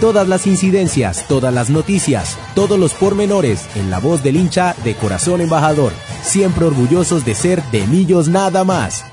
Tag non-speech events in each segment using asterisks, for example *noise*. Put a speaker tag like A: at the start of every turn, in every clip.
A: Todas las incidencias, todas las noticias, todos los pormenores en la voz del hincha de Corazón Embajador. Siempre orgullosos de ser de Millos nada más.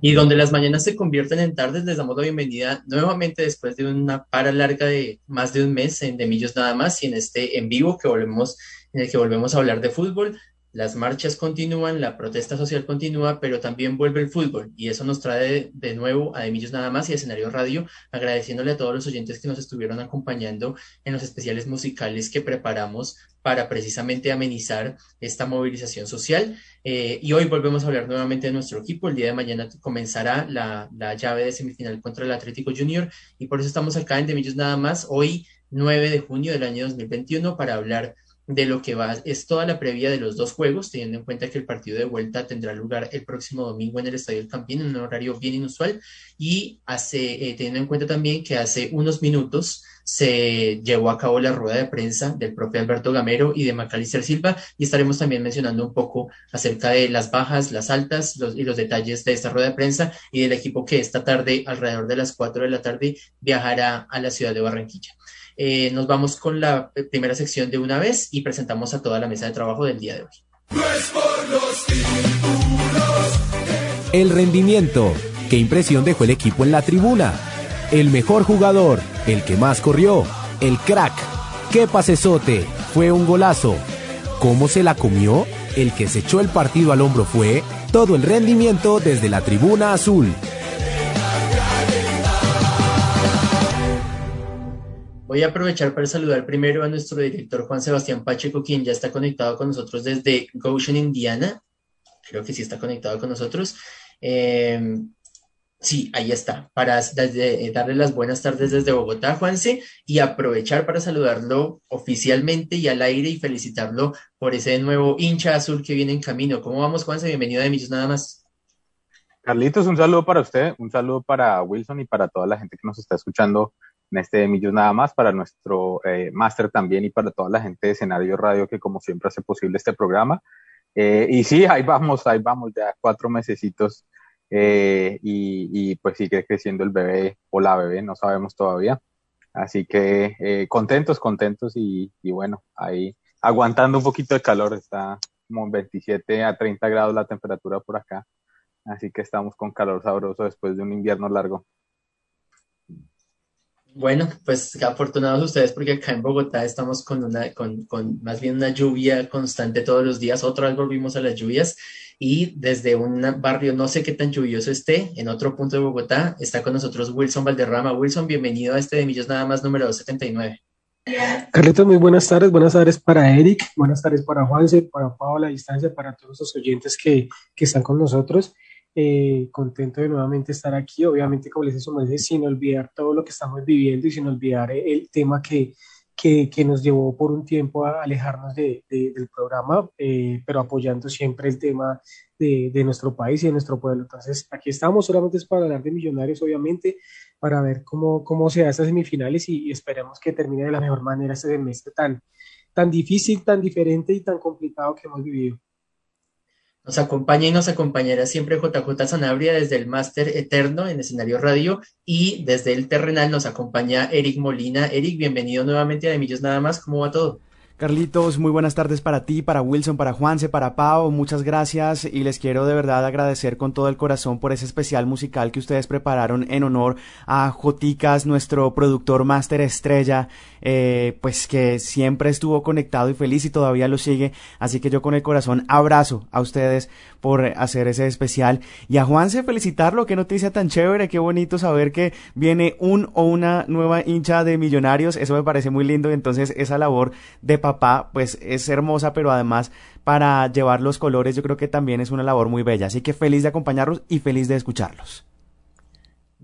B: Y donde las mañanas se convierten en tardes, les damos la bienvenida nuevamente después de una para larga de más de un mes en De Millos nada más y en este en vivo que volvemos, en el que volvemos a hablar de fútbol las marchas continúan, la protesta social continúa, pero también vuelve el fútbol y eso nos trae de, nuevo a Demillos Nada más y a Escenario Radio, agradeciéndole a todos los oyentes que nos estuvieron acompañando en los especiales musicales que preparamos para precisamente amenizar esta movilización social. Eh, y hoy volvemos a hablar nuevamente de nuestro equipo. El día de mañana comenzará la, la llave de semifinal contra el Atlético Junior y por eso estamos acá en Demillos Nada más, hoy 9 de junio del año 2021 para hablar de lo que va, es toda la previa de los dos juegos, teniendo en cuenta que el partido de vuelta tendrá lugar el próximo domingo en el Estadio del Campín, en un horario bien inusual, y hace, eh, teniendo en cuenta también que hace unos minutos se llevó a cabo la rueda de prensa del propio Alberto Gamero y de Macalister Silva, y estaremos también mencionando un poco acerca de las bajas, las altas y los detalles de esta rueda de prensa y del equipo que esta tarde, alrededor de las 4 de la tarde, viajará a la ciudad de Barranquilla. Eh, nos vamos con la primera sección de una vez y presentamos a toda la mesa de trabajo del día de hoy.
A: El rendimiento. ¿Qué impresión dejó el equipo en la tribuna? El mejor jugador, el que más corrió, el crack. ¿Qué pasesote? Fue un golazo. ¿Cómo se la comió? El que se echó el partido al hombro fue todo el rendimiento desde la tribuna azul.
B: Voy a aprovechar para saludar primero a nuestro director Juan Sebastián Pacheco, quien ya está conectado con nosotros desde Goshen, Indiana. Creo que sí está conectado con nosotros. Em, sí, ahí está. Para eh, darle las buenas tardes desde Bogotá, Juanse, y aprovechar para saludarlo oficialmente y al aire y felicitarlo por ese nuevo hincha azul que viene en camino. ¿Cómo vamos, Juanse? Bienvenido a Millos Nada más.
C: Carlitos, un saludo para usted, un saludo para Wilson y para toda la gente que nos está escuchando en este Millos nada más, para nuestro eh, máster también y para toda la gente de Escenario Radio que como siempre hace posible este programa. Eh, y sí, ahí vamos, ahí vamos, ya cuatro mesecitos eh, y, pues sigue creciendo el bebé o la bebé, no sabemos todavía. Así que contentos, contentos y, y, bueno, ahí aguantando un poquito de calor, está como 27 a 30 grados la temperatura por acá. Así que estamos con calor sabroso después de un invierno largo.
B: Bueno, pues afortunados ustedes porque acá en Bogotá estamos con una, con, con más bien una lluvia constante todos los días. Otra vez volvimos a las lluvias y desde un barrio no sé qué tan lluvioso esté, en otro punto de Bogotá, está con nosotros Wilson Valderrama. Wilson, bienvenido a este de Millos Nada más número 279.
D: Carlitos, muy buenas tardes. Buenas tardes para Eric, buenas tardes para Juanse, para Pablo a distancia, para todos los oyentes que, que están con nosotros. Eh, contento de nuevamente estar aquí, obviamente como les decía, sin olvidar todo lo que estamos viviendo y sin olvidar el tema que, que, que nos llevó por un tiempo a alejarnos de, del programa, eh, pero apoyando siempre el tema de, de, nuestro país y de nuestro pueblo. Entonces, aquí estamos, solamente es para hablar de millonarios, obviamente, para ver cómo, cómo se da estas semifinales y, y esperemos que termine de la mejor manera este semestre tan, tan difícil, tan diferente y tan complicado que hemos vivido.
B: Nos acompaña y nos acompañará siempre JJ Sanabria desde el Máster Eterno en escenario radio y desde el terrenal nos acompaña Eric Molina. Eric, bienvenido nuevamente a De Millos Nada más. ¿Cómo va todo?
E: Carlitos, muy buenas tardes para ti, para Wilson, para Juanse, para Pau, muchas gracias. Y les quiero de verdad agradecer con todo el corazón por ese especial musical que ustedes prepararon en honor a Joticas, nuestro productor máster estrella, eh, pues que siempre estuvo conectado y feliz y todavía lo sigue, así que yo con el corazón abrazo a ustedes por hacer ese especial. Y a Juanse felicitarlo, qué noticia tan chévere, qué bonito saber que viene un o una nueva hincha de millonarios, eso me parece muy lindo, entonces esa labor de papá pues es hermosa, pero además para llevar los colores yo creo que también es una labor muy bella, así que feliz de acompañarlos y feliz de escucharlos.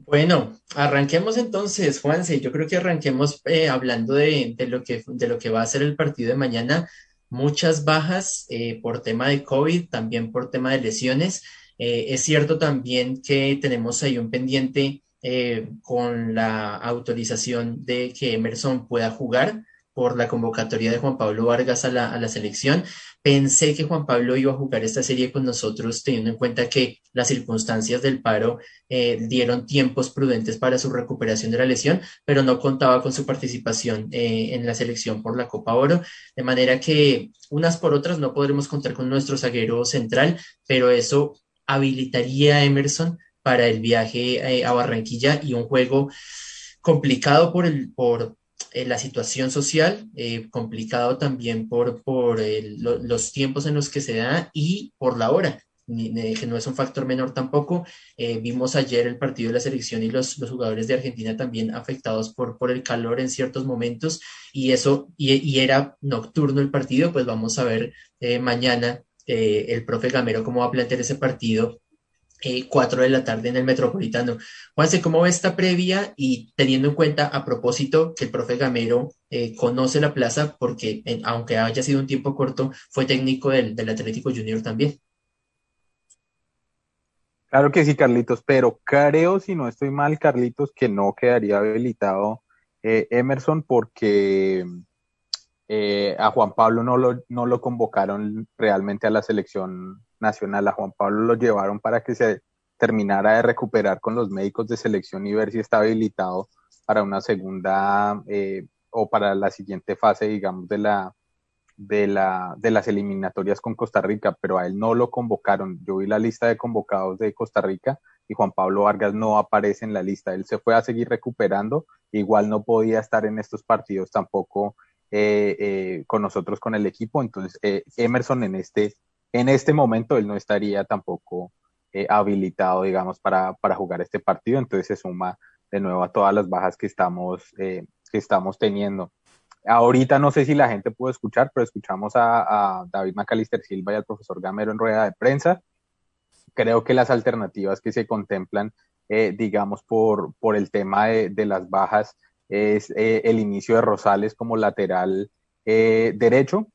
B: Bueno, arranquemos entonces, Juanse. Yo creo que arranquemos eh, hablando de, lo que, de lo que va a ser el partido de mañana. Muchas bajas eh, por tema de COVID, también por tema de lesiones. Eh, es cierto también que tenemos ahí un pendiente con la autorización de que Emerson pueda jugar por la convocatoria de Juan Pablo Vargas a la, a la, selección. Pensé que Juan Pablo iba a jugar esta serie con nosotros, teniendo en cuenta que las circunstancias del paro eh, dieron tiempos prudentes para su recuperación de la lesión, pero no contaba con su participación eh, en la selección por la Copa Oro. De manera que unas por otras no podremos contar con nuestro zaguero central, pero eso habilitaría a Emerson para el viaje eh, a Barranquilla y un juego complicado por, el, por, eh, la situación social, eh, complicado también por, por los tiempos en los que se da y por la hora, que no es un factor menor tampoco. Eh, vimos ayer el partido de la selección y los, los, jugadores de Argentina también afectados por, por el calor en ciertos momentos y eso, y, y era nocturno el partido, pues vamos a ver mañana el profe Gamero cómo va a plantear ese partido eh, 4 de la tarde en el Metropolitano. Juanse, ¿cómo ve esta previa? Y teniendo en cuenta, a propósito, que el profe Gamero eh, conoce la plaza porque, aunque haya sido un tiempo corto, fue técnico del, Atlético Junior también.
C: Claro que sí, Carlitos, pero creo, si no estoy mal, Carlitos, que no quedaría habilitado eh, Emerson porque eh, a Juan Pablo no lo, no lo convocaron realmente a la selección nacional. A Juan Pablo lo llevaron para que se terminara de recuperar con los médicos de selección y ver si está habilitado para una segunda eh, o para la siguiente fase, digamos, de la, de, la, de las eliminatorias con Costa Rica, pero a él no lo convocaron. Yo vi la lista de convocados de Costa Rica y Juan Pablo Vargas no aparece en la lista. Él se fue a seguir recuperando, igual no podía estar en estos partidos tampoco eh, eh, con nosotros, con el equipo. Entonces, Emerson en este en este momento él no estaría tampoco eh, habilitado, digamos, para, para, jugar este partido, entonces se suma de nuevo a todas las bajas que estamos, eh, que estamos teniendo. Ahorita no sé si la gente pudo escuchar, pero escuchamos a, David Macalister Silva y al profesor Gamero en rueda de prensa. Creo que las alternativas que se contemplan, eh, digamos, por, por el tema de, de las bajas, es el inicio de Rosales como lateral derecho,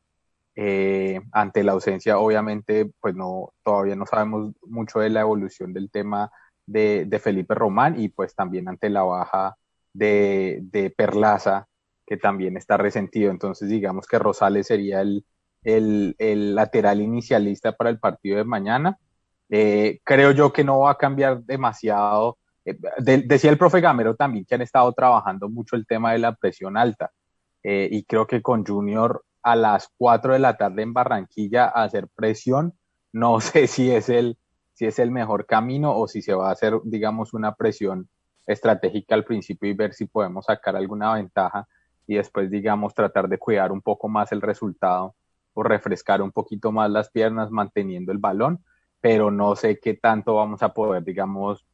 C: eh, ante la ausencia, obviamente, pues no, todavía no sabemos mucho de la evolución del tema de, Felipe Román y pues también ante la baja de, Perlaza, que también está resentido. Entonces, digamos que Rosales sería el, lateral inicialista para el partido de mañana. Eh, creo yo que no va a cambiar demasiado. Eh, decía el profe Gamero también que han estado trabajando mucho el tema de la presión alta. y creo que con Junior a las 4 de la tarde en Barranquilla hacer presión. No *laughs* sé si es el, si es el mejor camino o si se va a hacer, digamos, una presión estratégica al principio y ver si podemos sacar alguna ventaja y después, digamos, tratar de cuidar un poco más el resultado o refrescar un poquito más las piernas manteniendo el balón, pero no sé qué tanto vamos a poder, digamos,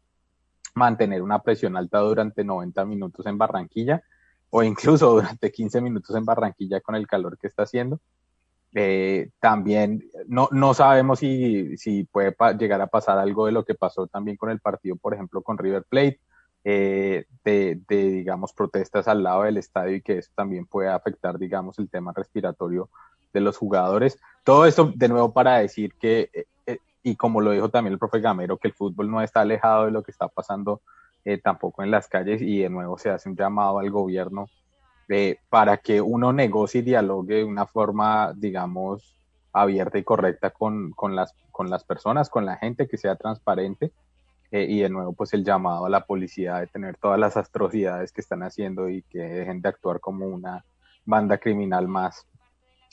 C: mantener una presión alta durante 90 minutos en Barranquilla o incluso *laughs* durante 15 minutos en Barranquilla con el calor que está haciendo. Eh, también no, no sabemos si, si puede llegar a pasar algo de lo que pasó también con el partido, por ejemplo, con River Plate, eh, de, de, digamos, protestas al lado del estadio y que eso también puede afectar, digamos, el tema respiratorio de los jugadores. Todo esto, de nuevo, para decir que, eh, y como lo dijo también el profe Gamero, que el fútbol no está alejado de lo que está pasando eh, tampoco en las calles y de nuevo se hace un llamado al gobierno eh, para que uno negocie y dialogue de una forma, digamos, abierta y correcta con, con, las, con las personas, con la gente, que sea transparente. Eh, y de nuevo, pues el llamado a la policía de tener todas las atrocidades que están haciendo y que dejen de actuar como una banda criminal más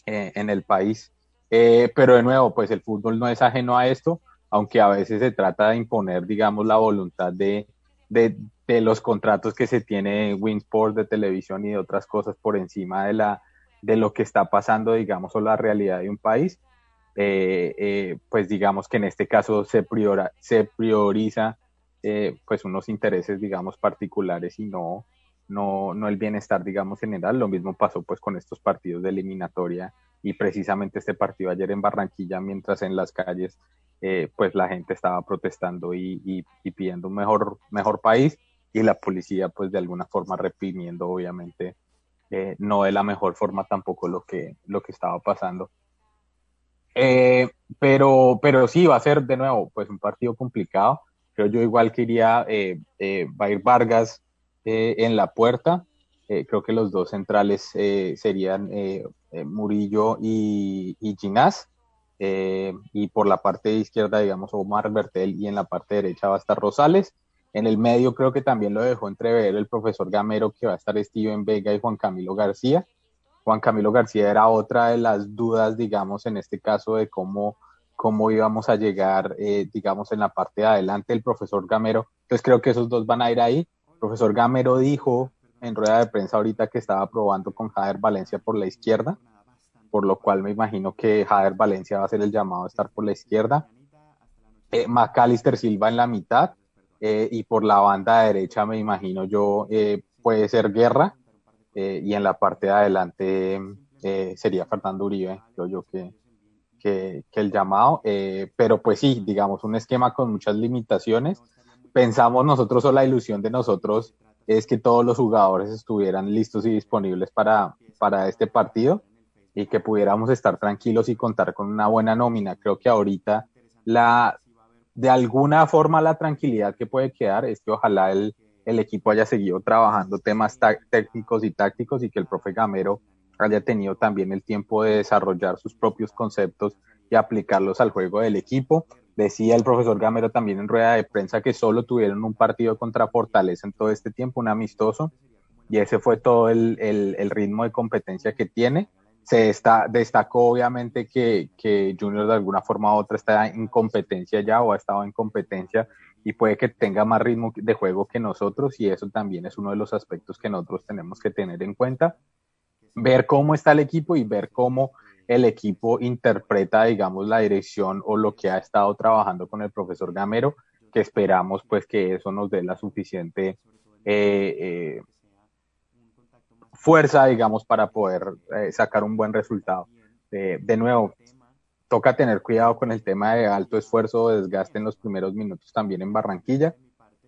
C: en el país. pero de nuevo, pues el fútbol no es ajeno a esto, aunque a veces se trata de imponer, digamos, la voluntad de, de, los contratos que se tiene en Winsport de televisión y de otras cosas por encima de, la, de lo que está pasando, digamos, o la realidad de un país. pues digamos que en este caso se, priora, se prioriza pues unos intereses, digamos, particulares y no, no, no el bienestar, digamos, general. Lo mismo pasó pues con estos partidos de eliminatoria y precisamente este partido ayer en Barranquilla, mientras en las calles eh, pues la gente estaba protestando y, pidiendo un mejor, mejor país y la policía pues de alguna forma reprimiendo obviamente eh, no de la mejor forma tampoco lo que, lo que estaba pasando. Eh, pero, pero sí, va a ser de nuevo pues un partido complicado. Creo yo igual que iría, va a ir Vargas en la puerta. creo que los dos centrales serían Murillo y, y. Eh, y por la parte izquierda, digamos, Omar Bertel, y en la parte derecha va a estar Rosales. En el medio creo que también lo dejó entrever el profesor Gamero, que va a estar Steven Vega y Juan Camilo García. Juan Camilo García era otra de las dudas, digamos, en este caso de cómo, cómo íbamos a llegar, eh, digamos, en la parte de adelante el profesor Gamero. Entonces creo que esos dos van a ir ahí. Profesor Gamero dijo en rueda de prensa ahorita que estaba probando con Jader Valencia por la izquierda por lo cual me imagino que Jader Valencia va a ser el llamado a estar por la izquierda. Eh, Macalister Silva en la mitad eh, y por la banda derecha me imagino yo eh, puede ser Guerra eh, y en la parte de adelante sería Fernando Uribe, creo yo que, que, que el llamado, pero pues sí, digamos un esquema con muchas limitaciones. Pensamos nosotros o la ilusión de nosotros es que todos los jugadores estuvieran listos y disponibles para, para este partido y que pudiéramos estar tranquilos y contar con una buena nómina. Creo que ahorita la, de alguna forma la tranquilidad que puede quedar es que ojalá el, el equipo haya seguido trabajando temas técnicos y tácticos y que el profe Gamero haya tenido también el tiempo de desarrollar sus propios conceptos y aplicarlos al juego del equipo. Decía el profesor Gamero también en rueda de prensa que solo tuvieron un partido contra Fortaleza en todo este tiempo, un amistoso, y ese fue todo el, el, el ritmo de competencia que tiene se está, destacó obviamente que, que Junior de alguna forma u otra está en competencia ya o ha estado en competencia y puede que tenga más ritmo de juego que nosotros y eso también es uno de los aspectos que nosotros tenemos que tener en cuenta. Ver cómo está el equipo y ver cómo el equipo interpreta, digamos, la dirección o lo que ha estado trabajando con el profesor Gamero, que esperamos pues que eso nos dé la suficiente eh, eh, fuerza, digamos, para poder eh, sacar un buen resultado. de nuevo, toca tener cuidado con el tema de alto esfuerzo o desgaste en los primeros minutos también en Barranquilla,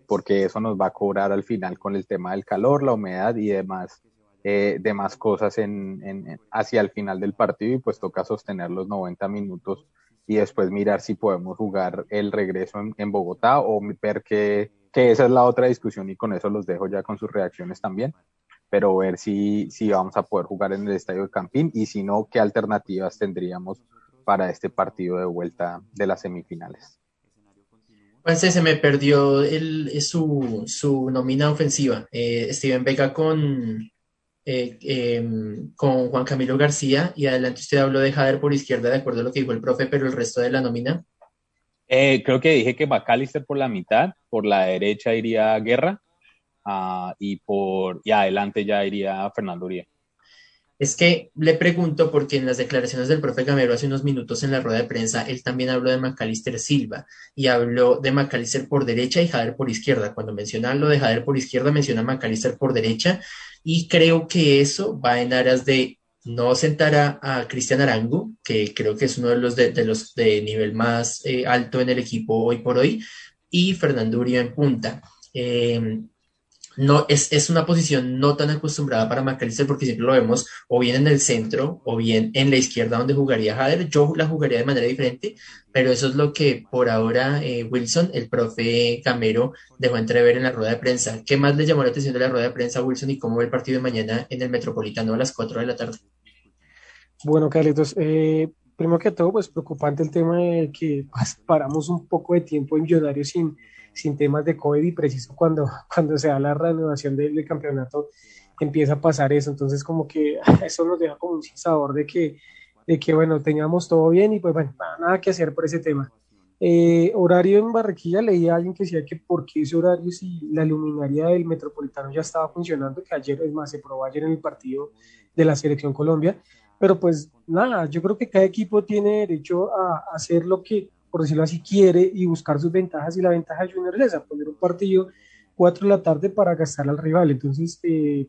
C: porque eso nos va a cobrar al final con el tema del calor, la humedad y demás, eh, demás cosas en, hacia el final del partido y pues toca sostener los 90 minutos y después mirar si podemos jugar el regreso en, Bogotá o ver que, que esa es la otra discusión y con eso los dejo ya con sus reacciones también pero ver si, si vamos a poder jugar en el estadio de Campín y si no, qué alternativas tendríamos para este partido de vuelta de las semifinales.
B: Pues se me perdió el, su, su nómina ofensiva. Eh, Steven Vega con, eh, em, con Juan Camilo García y adelante usted habló de Jader por izquierda, de acuerdo a lo que dijo el profe, pero el resto de la nómina.
C: Eh, creo que dije que McAllister por la mitad, por la derecha iría Guerra, Ah, y por y adelante ya iría Fernando Uribe.
B: Es que le pregunto porque en las declaraciones del profe Gamero hace unos minutos en la rueda de prensa, él también habló de Macalister Silva y habló de Macalister por derecha y Jader por izquierda. Cuando menciona lo de Jader por izquierda, menciona Macalister por derecha y creo que eso va en aras de no sentar a, Cristian Arango, que creo que es uno de los de, los de nivel más eh, alto en el equipo hoy por hoy, y Fernando Uribe en punta. Eh, no es, es, una posición no tan acostumbrada para McAllister porque siempre lo vemos o bien en el centro o bien en la izquierda donde jugaría Jader. Yo la jugaría de manera diferente, pero eso es lo que por ahora eh, Wilson, el profe Camero, dejó entrever en la rueda de prensa. ¿Qué más le llamó la atención de la rueda de prensa Wilson y cómo ve el partido de mañana en el Metropolitano a las 4 de la tarde?
D: Bueno, Carlitos, eh, primero que todo, pues preocupante el tema de que pues, paramos un poco de tiempo en Millonarios sin sin temas de COVID y preciso cuando, *laughs* cuando se da la reanudación del, campeonato empieza a pasar eso. Entonces como que *laughs* eso nos deja como un sabor de que, de que bueno, teníamos todo bien y pues bueno, nada que hacer por ese tema. Eh, horario en Barranquilla, leí a alguien que decía que por qué ese horario si la luminaria del Metropolitano ya estaba funcionando, que ayer, es más, se probó ayer en el partido de la Selección Colombia, pero pues nada, yo creo que cada equipo tiene derecho a hacer lo que, por decirlo así, quiere y buscar sus ventajas y la ventaja de Junior es poner un partido 4 de la tarde para gastar al rival, entonces eh,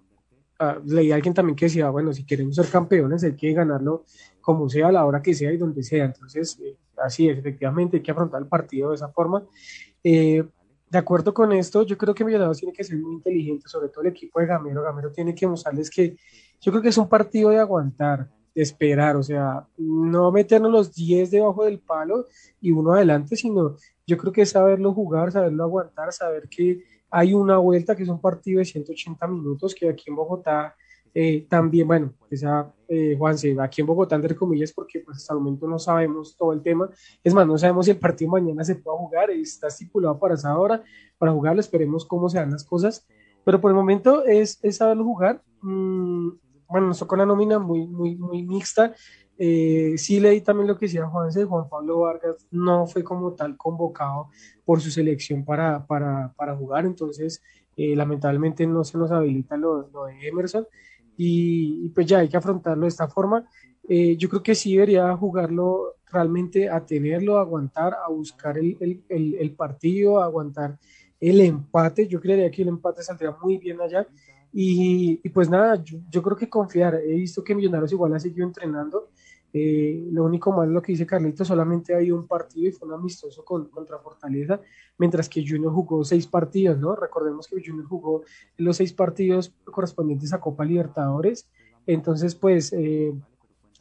D: ah, leí a alguien también que decía, bueno, si queremos ser campeones hay que ganarlo como sea, a la hora que sea y donde sea, entonces eh, así es, efectivamente hay que afrontar el partido de esa forma. Eh, de acuerdo con esto, yo creo que Millonarios tiene que ser muy inteligente, sobre todo el equipo de Gamero. Gamero tiene que mostrarles que yo creo que es un partido de aguantar, esperar, o sea, no meternos los 10 debajo del palo y uno adelante, sino yo creo que es saberlo jugar, saberlo aguantar, saber que hay una vuelta que es un partido de 180 minutos que aquí en Bogotá eh, también, bueno, esa, eh, Juanse, aquí en Bogotá, entre comillas, porque pues hasta el momento no sabemos todo el tema. Es más, no sabemos si el partido mañana se puede jugar, está estipulado para esa hora, para jugarlo, esperemos cómo se dan las cosas. Pero por el momento es, es saberlo jugar. Mm, bueno, nos tocó una nómina muy, muy, muy mixta. Eh, sí leí también lo que decía Juanse, Juan Pablo Vargas no fue como tal convocado por su selección para, para, para jugar, entonces eh, lamentablemente no se nos habilita lo, lo de Emerson y, pues ya hay que afrontarlo de esta forma. Eh, yo creo que sí debería jugarlo realmente a tenerlo, a aguantar, a buscar el, el, el, partido, a aguantar el empate. Yo creería que el empate saldría muy bien allá. Y, y pues nada, yo, yo, creo que confiar. He visto que Millonarios igual ha seguido entrenando eh, lo único malo lo que dice Carlito, solamente hay un partido y fue un amistoso con, contra Fortaleza, mientras que Junior jugó seis partidos, ¿no? Recordemos que Junior jugó los seis partidos correspondientes a Copa Libertadores, entonces pues eh,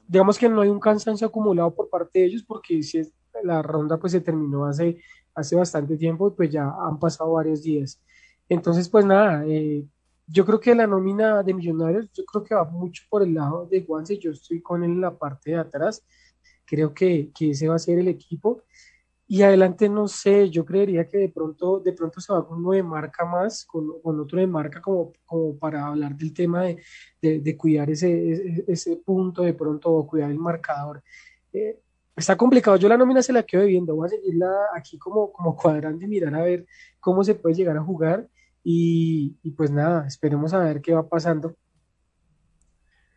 D: digamos que no hay un cansancio acumulado por parte de ellos porque si la ronda pues se terminó hace, hace bastante tiempo, pues ya han pasado varios días. Entonces pues nada, eh, yo creo que la nómina de Millonarios, yo creo que va mucho por el lado de Juanse, yo estoy con él en la parte de atrás, creo que, que ese va a ser el equipo. Y adelante no sé, yo creería que de pronto, de pronto se va con uno de marca más, con, con otro de marca como, como para hablar del tema de, de, de cuidar ese, ese, punto de pronto o cuidar el marcador. Eh, está complicado, yo la nómina se la quedo viendo, voy a seguirla aquí como, como cuadrando y mirar a ver cómo se puede llegar a jugar y, pues nada, esperemos a ver qué va pasando.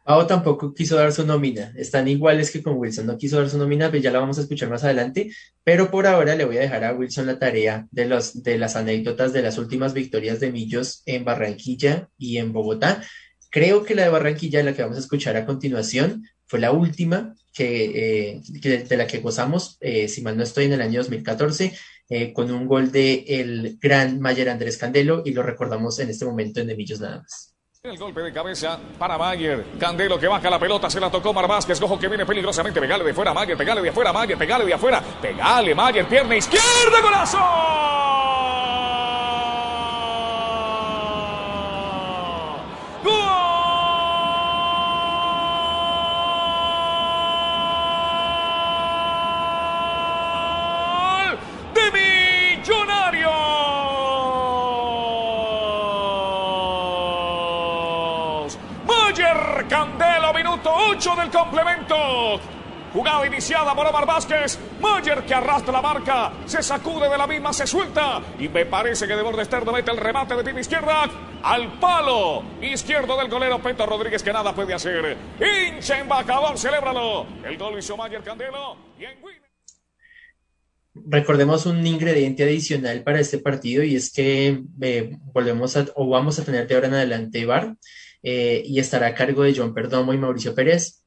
B: Pau tampoco quiso dar su nómina, están iguales que con Wilson, no quiso dar su nómina, pues ya la vamos a escuchar más adelante, pero por ahora le voy a dejar a Wilson la tarea de, los, de las anécdotas de las últimas victorias de Millos en Barranquilla y en Bogotá. Creo que la de Barranquilla, la que vamos a escuchar a continuación, fue la última que, eh, de la que gozamos, eh, si mal no estoy, en el año 2014, eh, con un gol de el gran Mayer Andrés Candelo y lo recordamos en este momento en Demillos nada más.
F: El golpe de cabeza para Mayer. Candelo que baja la pelota, se la tocó Mar Vázquez. Ojo que viene peligrosamente. Pegale de fuera, Mayer. Pegale de afuera, Mayer. Pegale de afuera. Pegale, Mayer. Pierna izquierda, golazo. Del complemento. Jugada iniciada por Omar Vázquez. Mayer que arrastra la marca. Se sacude de la misma, se suelta. Y me parece que de borde externo mete el remate de pie izquierda. Al palo izquierdo del golero Peto Rodríguez que nada puede hacer. Hincha embajador, celébralo. El gol hizo Mayer Candelo. Y en
B: Recordemos un ingrediente adicional para este partido y es que eh, volvemos a, o vamos a tener de ahora en adelante VAR eh, y estará a cargo de John Perdomo y Mauricio Pérez.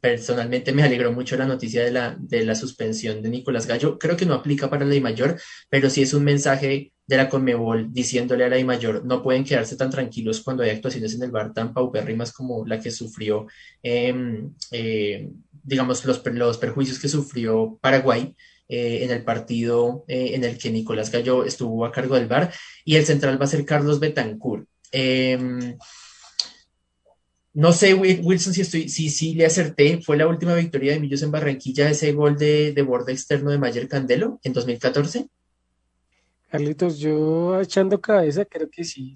B: Personalmente me alegró mucho la noticia de la, de la suspensión de Nicolás Gallo. Creo que no aplica para la I mayor, pero sí es un mensaje de la Conmebol diciéndole a la I mayor, no pueden quedarse tan tranquilos cuando hay actuaciones en el bar tan paupérrimas como la que sufrió, em, eh, digamos, los, los perjuicios que sufrió Paraguay. Eh, en el partido en el que Nicolás Gallo estuvo a cargo del bar y el central va a ser Carlos Betancourt. Eh, no sé, Wilson, si estoy, si sí le acerté. Fue la última victoria de Millos en Barranquilla, ese gol de, de borde externo de Mayer Candelo en 2014.
D: Carlitos, yo echando cabeza, creo que sí.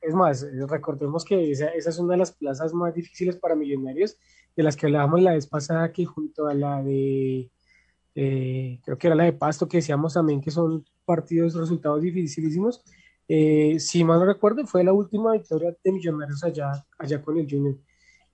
D: Es más, recordemos que esa, esa, es una de las plazas más difíciles para millonarios, de las que hablábamos la vez pasada, que junto a la de, eh, creo que era la de Pasto, que decíamos también que son partidos, resultados dificilísimos eh, si mal no recuerdo, fue la última victoria de Millonarios allá, allá con el Junior.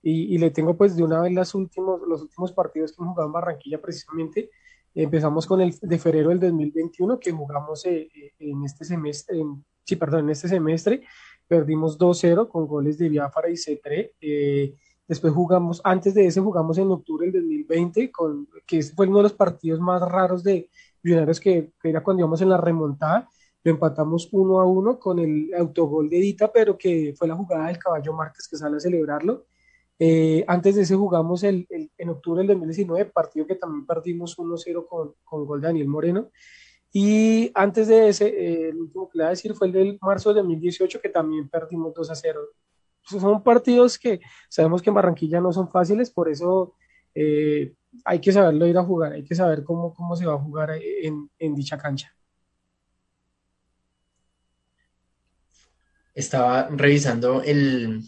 D: y, le tengo pues de una vez los últimos, los últimos partidos que hemos jugado en Barranquilla precisamente. Empezamos con el de febrero del 2021 que jugamos eh, eh, en este semestre, sí, perdón, en este semestre perdimos 2-0 con goles de Biafara y Cetré. Eh, después jugamos, antes de ese jugamos en octubre del 2020, con, que fue uno de los partidos más raros de Millonarios que, que era cuando íbamos en la remontada lo empatamos uno a uno con el autogol de Edita, pero que fue la jugada del caballo Márquez que sale a celebrarlo. Eh, antes de ese jugamos el, en octubre del 2019, partido que también perdimos 1-0 con, con gol de Daniel Moreno. Y antes de ese, eh, el último que le voy a decir fue el del marzo de 2018, que también perdimos 2 0. Son partidos que sabemos que en Barranquilla no son fáciles, por eso eh, hay que saberlo ir a jugar, hay que saber cómo, cómo se va a jugar en, en dicha cancha.
B: Estaba revisando el,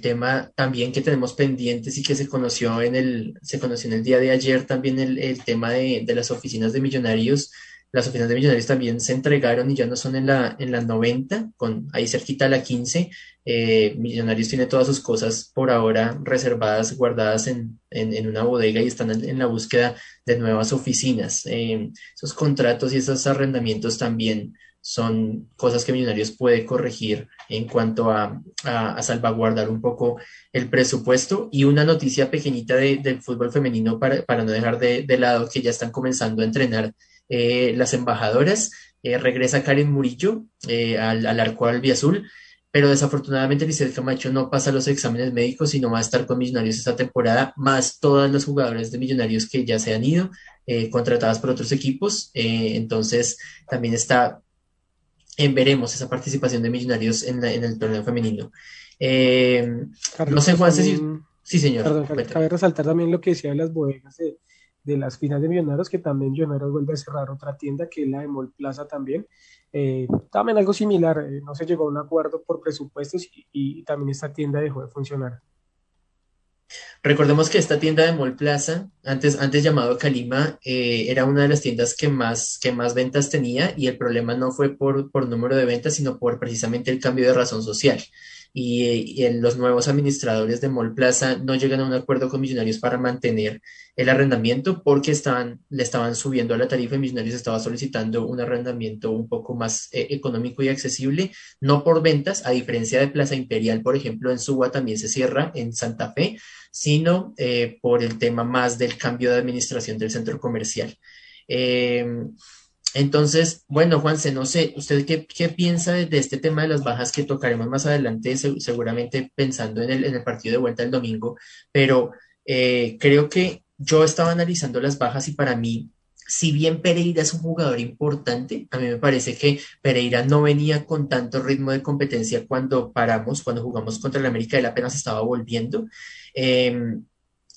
B: tema también que tenemos pendientes y que se conoció en el, se conoció en el día de ayer también el, tema de, las oficinas de millonarios. Las oficinas de millonarios también se entregaron y ya no son en la, en la 90, con ahí cerquita la 15. Eh, millonarios tiene todas sus cosas por ahora reservadas, guardadas en, una bodega y están en, la búsqueda de nuevas oficinas. Eh, esos contratos y esos arrendamientos también son cosas que Millonarios puede corregir en cuanto a, salvaguardar un poco el presupuesto. Y una noticia pequeñita del fútbol femenino para, no dejar de, lado que ya están comenzando a entrenar eh, las embajadoras. Eh, regresa Karen Murillo eh, al, al, arco albiazul, pero desafortunadamente Lizeth Camacho no pasa los exámenes médicos y no va a estar con Millonarios esta temporada, más todas los jugadores de Millonarios que ya se han ido. contratadas por otros equipos, entonces también está en veremos esa participación de Millonarios en, el torneo femenino. Eh, no sé, Juan, Sí, señor.
D: Perdón, cabe, resaltar también lo que decía de las bodegas de, las finales de Millonarios, que también Millonarios vuelve a cerrar otra tienda, que es la de Mall Plaza también. Eh, también algo similar, eh, no se llegó a un acuerdo por presupuestos y también esta tienda dejó de funcionar.
B: Recordemos que esta tienda de Mall Plaza, antes, antes llamado Calima, eh, era una de las tiendas que más, que más ventas tenía y el problema no fue por, por número de ventas, sino por precisamente el cambio de razón social y, los nuevos administradores de Mall Plaza no llegan a un acuerdo con Millonarios para mantener el arrendamiento porque estaban, le estaban subiendo a la tarifa y Millonarios estaba solicitando un arrendamiento un poco más eh, económico y accesible, no por ventas, a diferencia de Plaza Imperial, por ejemplo, en Suba también se cierra, en Santa Fe, sino eh, por el tema más del cambio de administración del centro comercial. Eh, entonces, bueno, Juanse, no sé, ¿usted qué, piensa de, este tema de las bajas que tocaremos más adelante, seguramente pensando en el, partido de vuelta el domingo? Pero eh, creo que yo estaba analizando las bajas y para mí, si bien Pereira es un jugador importante, a mí me parece que Pereira no venía con tanto ritmo de competencia cuando paramos, cuando jugamos contra el América, él apenas estaba volviendo. Em,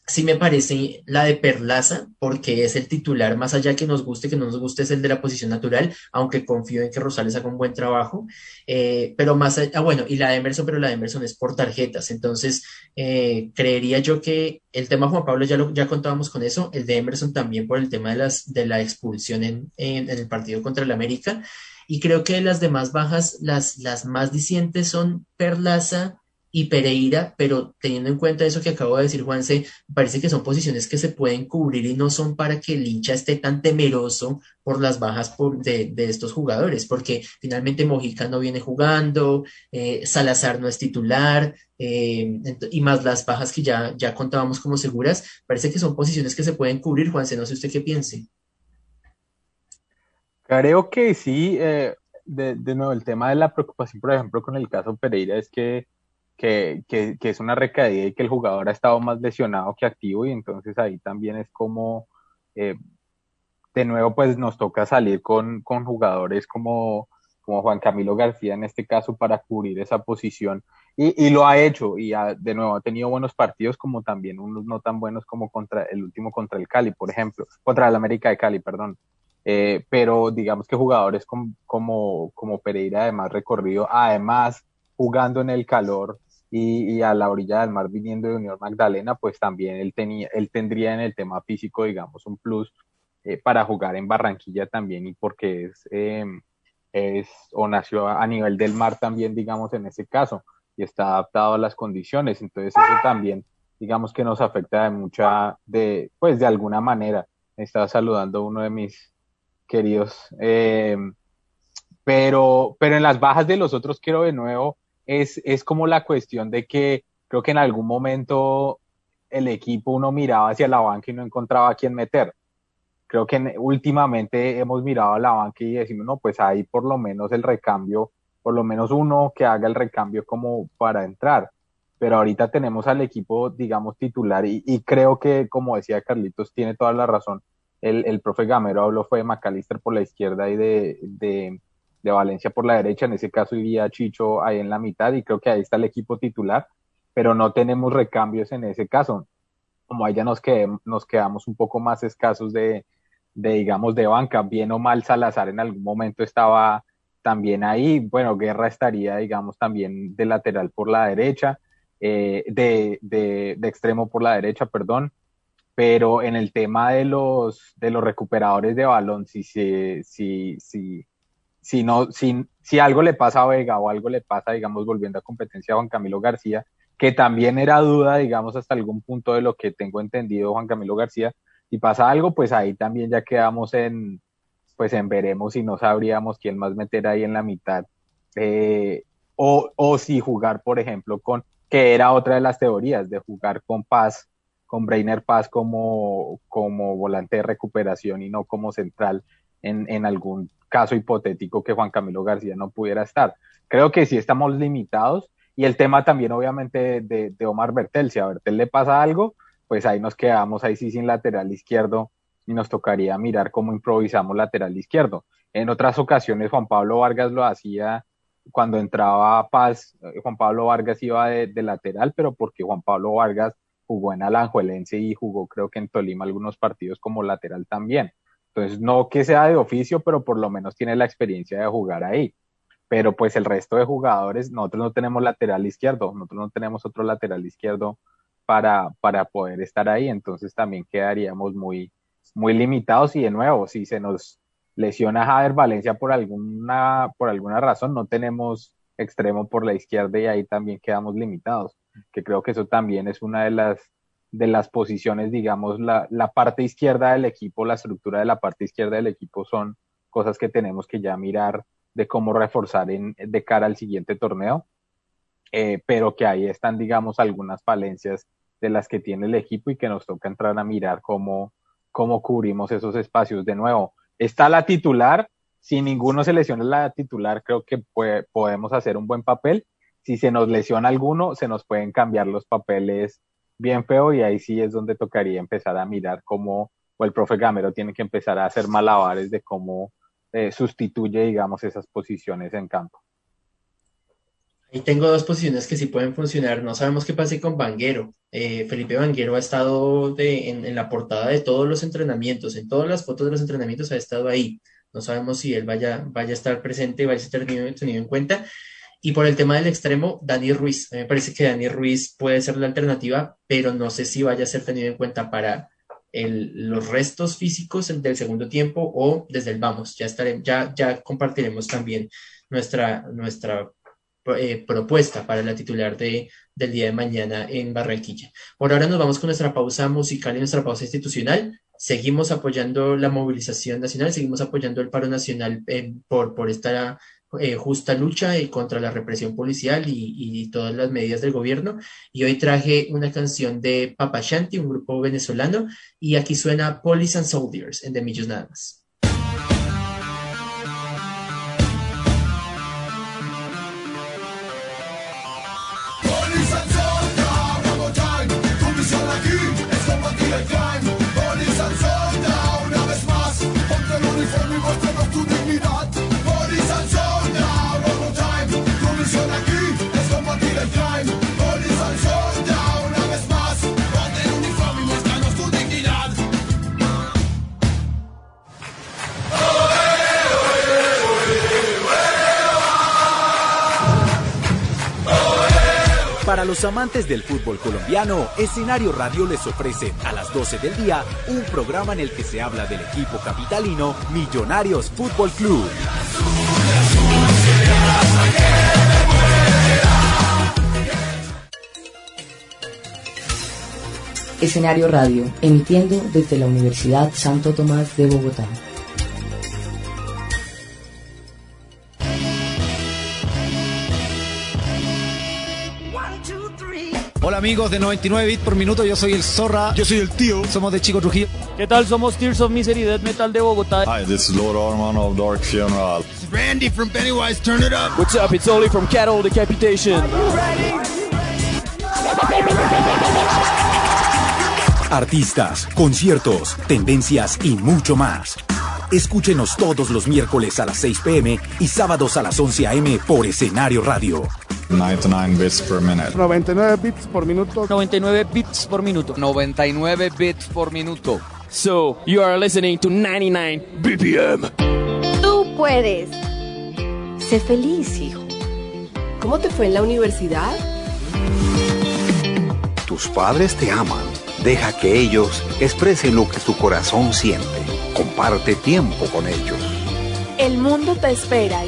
B: sí me parece la de Perlaza, porque es el titular, más allá que nos guste, que no nos guste, es el de la posición natural, aunque confío en que Rosales haga un buen trabajo. Eh, pero más allá, ah, bueno, y la de Emerson, pero la de Emerson es por tarjetas. Entonces, eh, creería yo que el tema Juan Pablo ya lo, ya contábamos con eso, el de Emerson también por el tema de, las, de la expulsión en, en, el partido contra el América. Y creo que las demás bajas, las, las más dicientes son Perlaza, y Pereira, pero teniendo en cuenta eso que acabo de decir, Juanse, parece que son posiciones que se pueden cubrir y no son para que el hincha esté tan temeroso por las bajas de, estos jugadores, porque finalmente Mojica no viene jugando, eh, Salazar no es titular, eh, y más las bajas que ya, ya contábamos como seguras, parece que son posiciones que se pueden cubrir, Juanse, no sé usted qué piense.
C: Creo que sí, eh, de, de nuevo, el tema de la preocupación, por ejemplo, con el caso Pereira es que que, que, que, es una recaída y que el jugador ha estado más lesionado que activo y entonces ahí también es como, eh, de nuevo, pues nos toca salir con, con jugadores como, como Juan Camilo García en este caso para cubrir esa posición y, y lo ha hecho y de nuevo ha tenido buenos partidos como también unos no tan buenos como contra el último contra el Cali, por ejemplo, contra el América de Cali, perdón. Eh, pero digamos que jugadores como, como, como Pereira de más recorrido, además jugando en el calor, y, a la orilla del mar viniendo de Unión Magdalena, pues también él, tenía, él tendría en el tema físico, digamos, un plus eh, para jugar en Barranquilla también y porque es, em, es o nació a nivel del mar también, digamos, en ese caso y está adaptado a las condiciones. Entonces eso también digamos que nos afecta de mucha, de, pues de alguna manera. Estaba saludando a uno de mis queridos. Eh, pero, pero en las bajas de los otros, quiero de nuevo, es, es como la cuestión de que creo que en algún momento el equipo uno miraba hacia la banca y no encontraba a quién meter. Creo que últimamente hemos mirado a la banca y decimos, no, pues ahí por lo menos el recambio, por lo menos uno que haga el recambio como para entrar. Pero ahorita tenemos al equipo, digamos, titular y, creo que, como decía Carlitos, tiene toda la razón. El, el profe Gamero habló fue de McAllister por la izquierda y de, de Valencia por la derecha. En ese caso iría Chicho ahí en la mitad y creo que ahí está el equipo titular pero no tenemos recambios en ese caso. Como ahí ya nos, quedamos un poco más escasos de, digamos, de banca, bien o mal Salazar en algún momento estaba también ahí, bueno, Guerra estaría, digamos, también de lateral por la derecha, eh, de, de, de, extremo por la derecha, perdón, pero en el tema de los, de los recuperadores de balón, si, si, si, si, si, si, si algo le pasa a Vega o algo le pasa, digamos, volviendo a competencia a Juan Camilo García, que también era duda, digamos, hasta algún punto de lo que tengo entendido Juan Camilo García. Si pasa algo, pues ahí también ya quedamos en, pues en veremos y no sabríamos quién más meter ahí en la mitad. Eh, o, o si jugar, por ejemplo, con, que era otra de las teorías, de jugar con Paz, con Brainer Paz como, como volante de recuperación y no como central en, algún caso hipotético que Juan Camilo García no pudiera estar. Creo que sí estamos limitados y el tema también, obviamente, de, Omar Bertel. Si a Bertel le pasa algo, pues ahí nos quedamos ahí sí sin lateral izquierdo y nos tocaría mirar cómo improvisamos lateral izquierdo. En otras ocasiones Juan Pablo Vargas lo hacía cuando entraba Paz, eh, Juan Pablo Vargas iba de, de lateral, pero porque Juan Pablo Vargas jugó en Alanjuelense y jugó creo que en Tolima algunos partidos como lateral también. Entonces, no que sea de oficio, pero por lo menos tiene la experiencia de jugar ahí. Pero pues el resto de jugadores, nosotros no tenemos lateral izquierdo, nosotros no tenemos otro lateral izquierdo para, para poder estar ahí, entonces también quedaríamos muy, muy limitados. Y de nuevo, si se nos lesiona Javier Valencia por alguna, por alguna razón, no tenemos extremo por la izquierda y ahí también quedamos limitados, que creo que eso también es una de las, de las posiciones, digamos, la, la parte izquierda del equipo, la estructura de la parte izquierda del equipo son cosas que tenemos que ya mirar de cómo reforzar en, de cara al siguiente torneo, eh, pero que ahí están, digamos, algunas falencias de las que tiene el equipo y que nos toca entrar a mirar cómo, cómo cubrimos esos espacios de nuevo. Está la titular, si ninguno se lesiona la titular, creo que podemos hacer un buen papel. Si se nos lesiona alguno, se nos pueden cambiar los papeles bien feo y ahí sí es donde tocaría empezar a mirar cómo, o el profe Gamero tiene que empezar a hacer malabares de cómo eh, sustituye, digamos, esas posiciones en campo.
B: Ahí tengo dos posiciones que sí pueden funcionar. No sabemos qué pase con Vanguero. Eh, Felipe Vanguero ha estado en, la portada de todos los entrenamientos, en todas las fotos de los entrenamientos ha estado ahí. No sabemos si él vaya, vaya a estar presente, vaya a ser tenido en cuenta. Y por el tema del extremo, Dani Ruiz. me parece que Dani Ruiz puede ser la alternativa, pero no sé si vaya a ser tenido en cuenta para el, los restos físicos del segundo tiempo o desde el vamos. Ya, estaremos, ya, ya compartiremos también nuestra, nuestra eh, propuesta para la titular de, del día de mañana en Barranquilla. Por ahora nos vamos con nuestra pausa musical y nuestra pausa institucional. Seguimos apoyando la movilización nacional, seguimos apoyando el paro nacional eh, por, por esta eh, justa lucha contra la represión policial y, todas las medidas del gobierno. Y hoy traje una canción de Papa Shanti, un grupo venezolano, y aquí suena Police and Soldiers en De Millos Nada más.
A: Los amantes del fútbol colombiano, Escenario Radio les ofrece a las 12 del día un programa en el que se habla del equipo capitalino Millonarios Fútbol Club.
G: Escenario Radio, emitiendo desde la Universidad Santo Tomás de Bogotá.
H: Amigos de 99 bits por minuto, yo soy el Zorra.
I: Yo soy el tío.
H: Somos de Chico Trujillo.
J: ¿Qué tal? Somos Tears of Misery Death Metal de Bogotá.
K: Hi, this is Lord Armand of Dark Funeral.
I: This is Randy from Pennywise, turn it up.
J: What's up? It's Oli from Cattle Decapitation.
L: Artistas, conciertos, tendencias y mucho más. Escúchenos todos los miércoles a las 6 pm y sábados a las 11 am por Escenario Radio.
K: 99 bits per minute.
M: 99 bits por minuto.
J: 99 bits por minuto.
N: 99 bits por minuto.
J: So, you are listening to 99 BPM.
O: Tú puedes. Sé feliz, hijo. ¿Cómo te fue en la universidad?
P: Tus padres te aman. Deja que ellos expresen lo que tu corazón siente. Comparte tiempo con ellos.
O: El mundo te espera.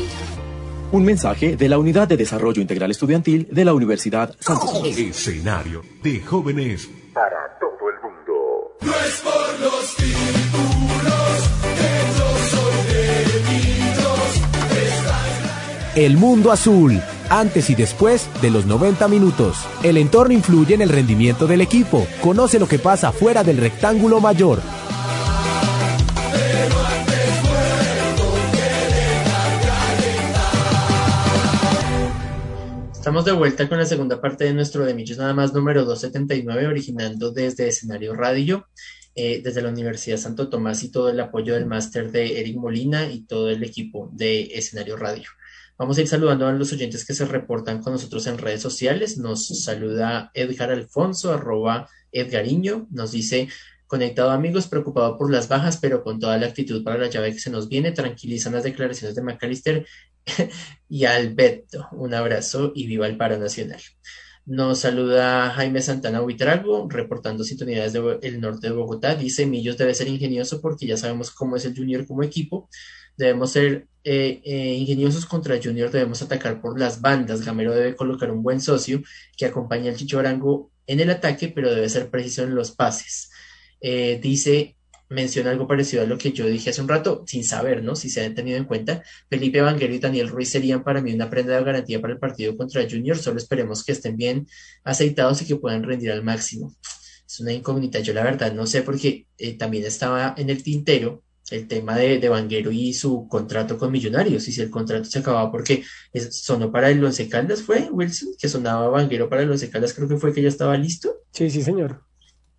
Q: Un mensaje de la Unidad de Desarrollo Integral Estudiantil de la Universidad Santo Tomás.
R: Escenario de jóvenes
P: para todo el mundo.
S: No es por los títulos que yo soy de
A: El mundo azul, antes y después de los 90 minutos. El entorno influye en el rendimiento del equipo. Conoce lo que pasa fuera del rectángulo mayor.
B: Estamos de vuelta con la segunda parte de nuestro de Millos Nada más número 279, originando desde Escenario Radio, eh, desde la Universidad Santo Tomás y todo el apoyo del máster de Eric Molina y todo el equipo de Escenario Radio. Vamos a ir saludando a los oyentes que se reportan con nosotros en redes sociales. Nos saluda Edgar Alfonso, arroba Edgariño. Nos dice, conectado amigos, preocupado por las bajas, pero con toda la actitud para la llave que se nos viene. Tranquilizan las declaraciones de McAllister *laughs* y Alberto. Un abrazo y viva el paro nacional. Nos saluda Jaime Santana Huitrago, reportando sintonía desde el norte de Bogotá. Dice, Millos debe ser ingenioso porque ya sabemos cómo es el Junior como equipo. Debemos ser eh, eh, ingeniosos contra Junior, debemos atacar por las bandas. Gamero debe colocar un buen socio que acompañe al Chicho Arango en el ataque, pero debe ser preciso en los pases. Eh, dice, menciona algo parecido a lo que yo dije hace un rato, sin saber, ¿no? Si se han tenido en cuenta, Felipe Vanguero y Daniel Ruiz serían para mí una prenda de garantía para el partido contra Junior, solo esperemos que estén bien aceitados y que puedan rendir al máximo. Es una incógnita, yo la verdad no sé porque también estaba en el tintero el tema de, de Vanguero y su contrato con Millonarios, y si el contrato se acababa porque sonó para el Once Caldas, ¿fue Wilson? Que sonaba Vanguero para el Once Caldas, creo que fue que ya estaba listo.
D: Sí, sí, señor.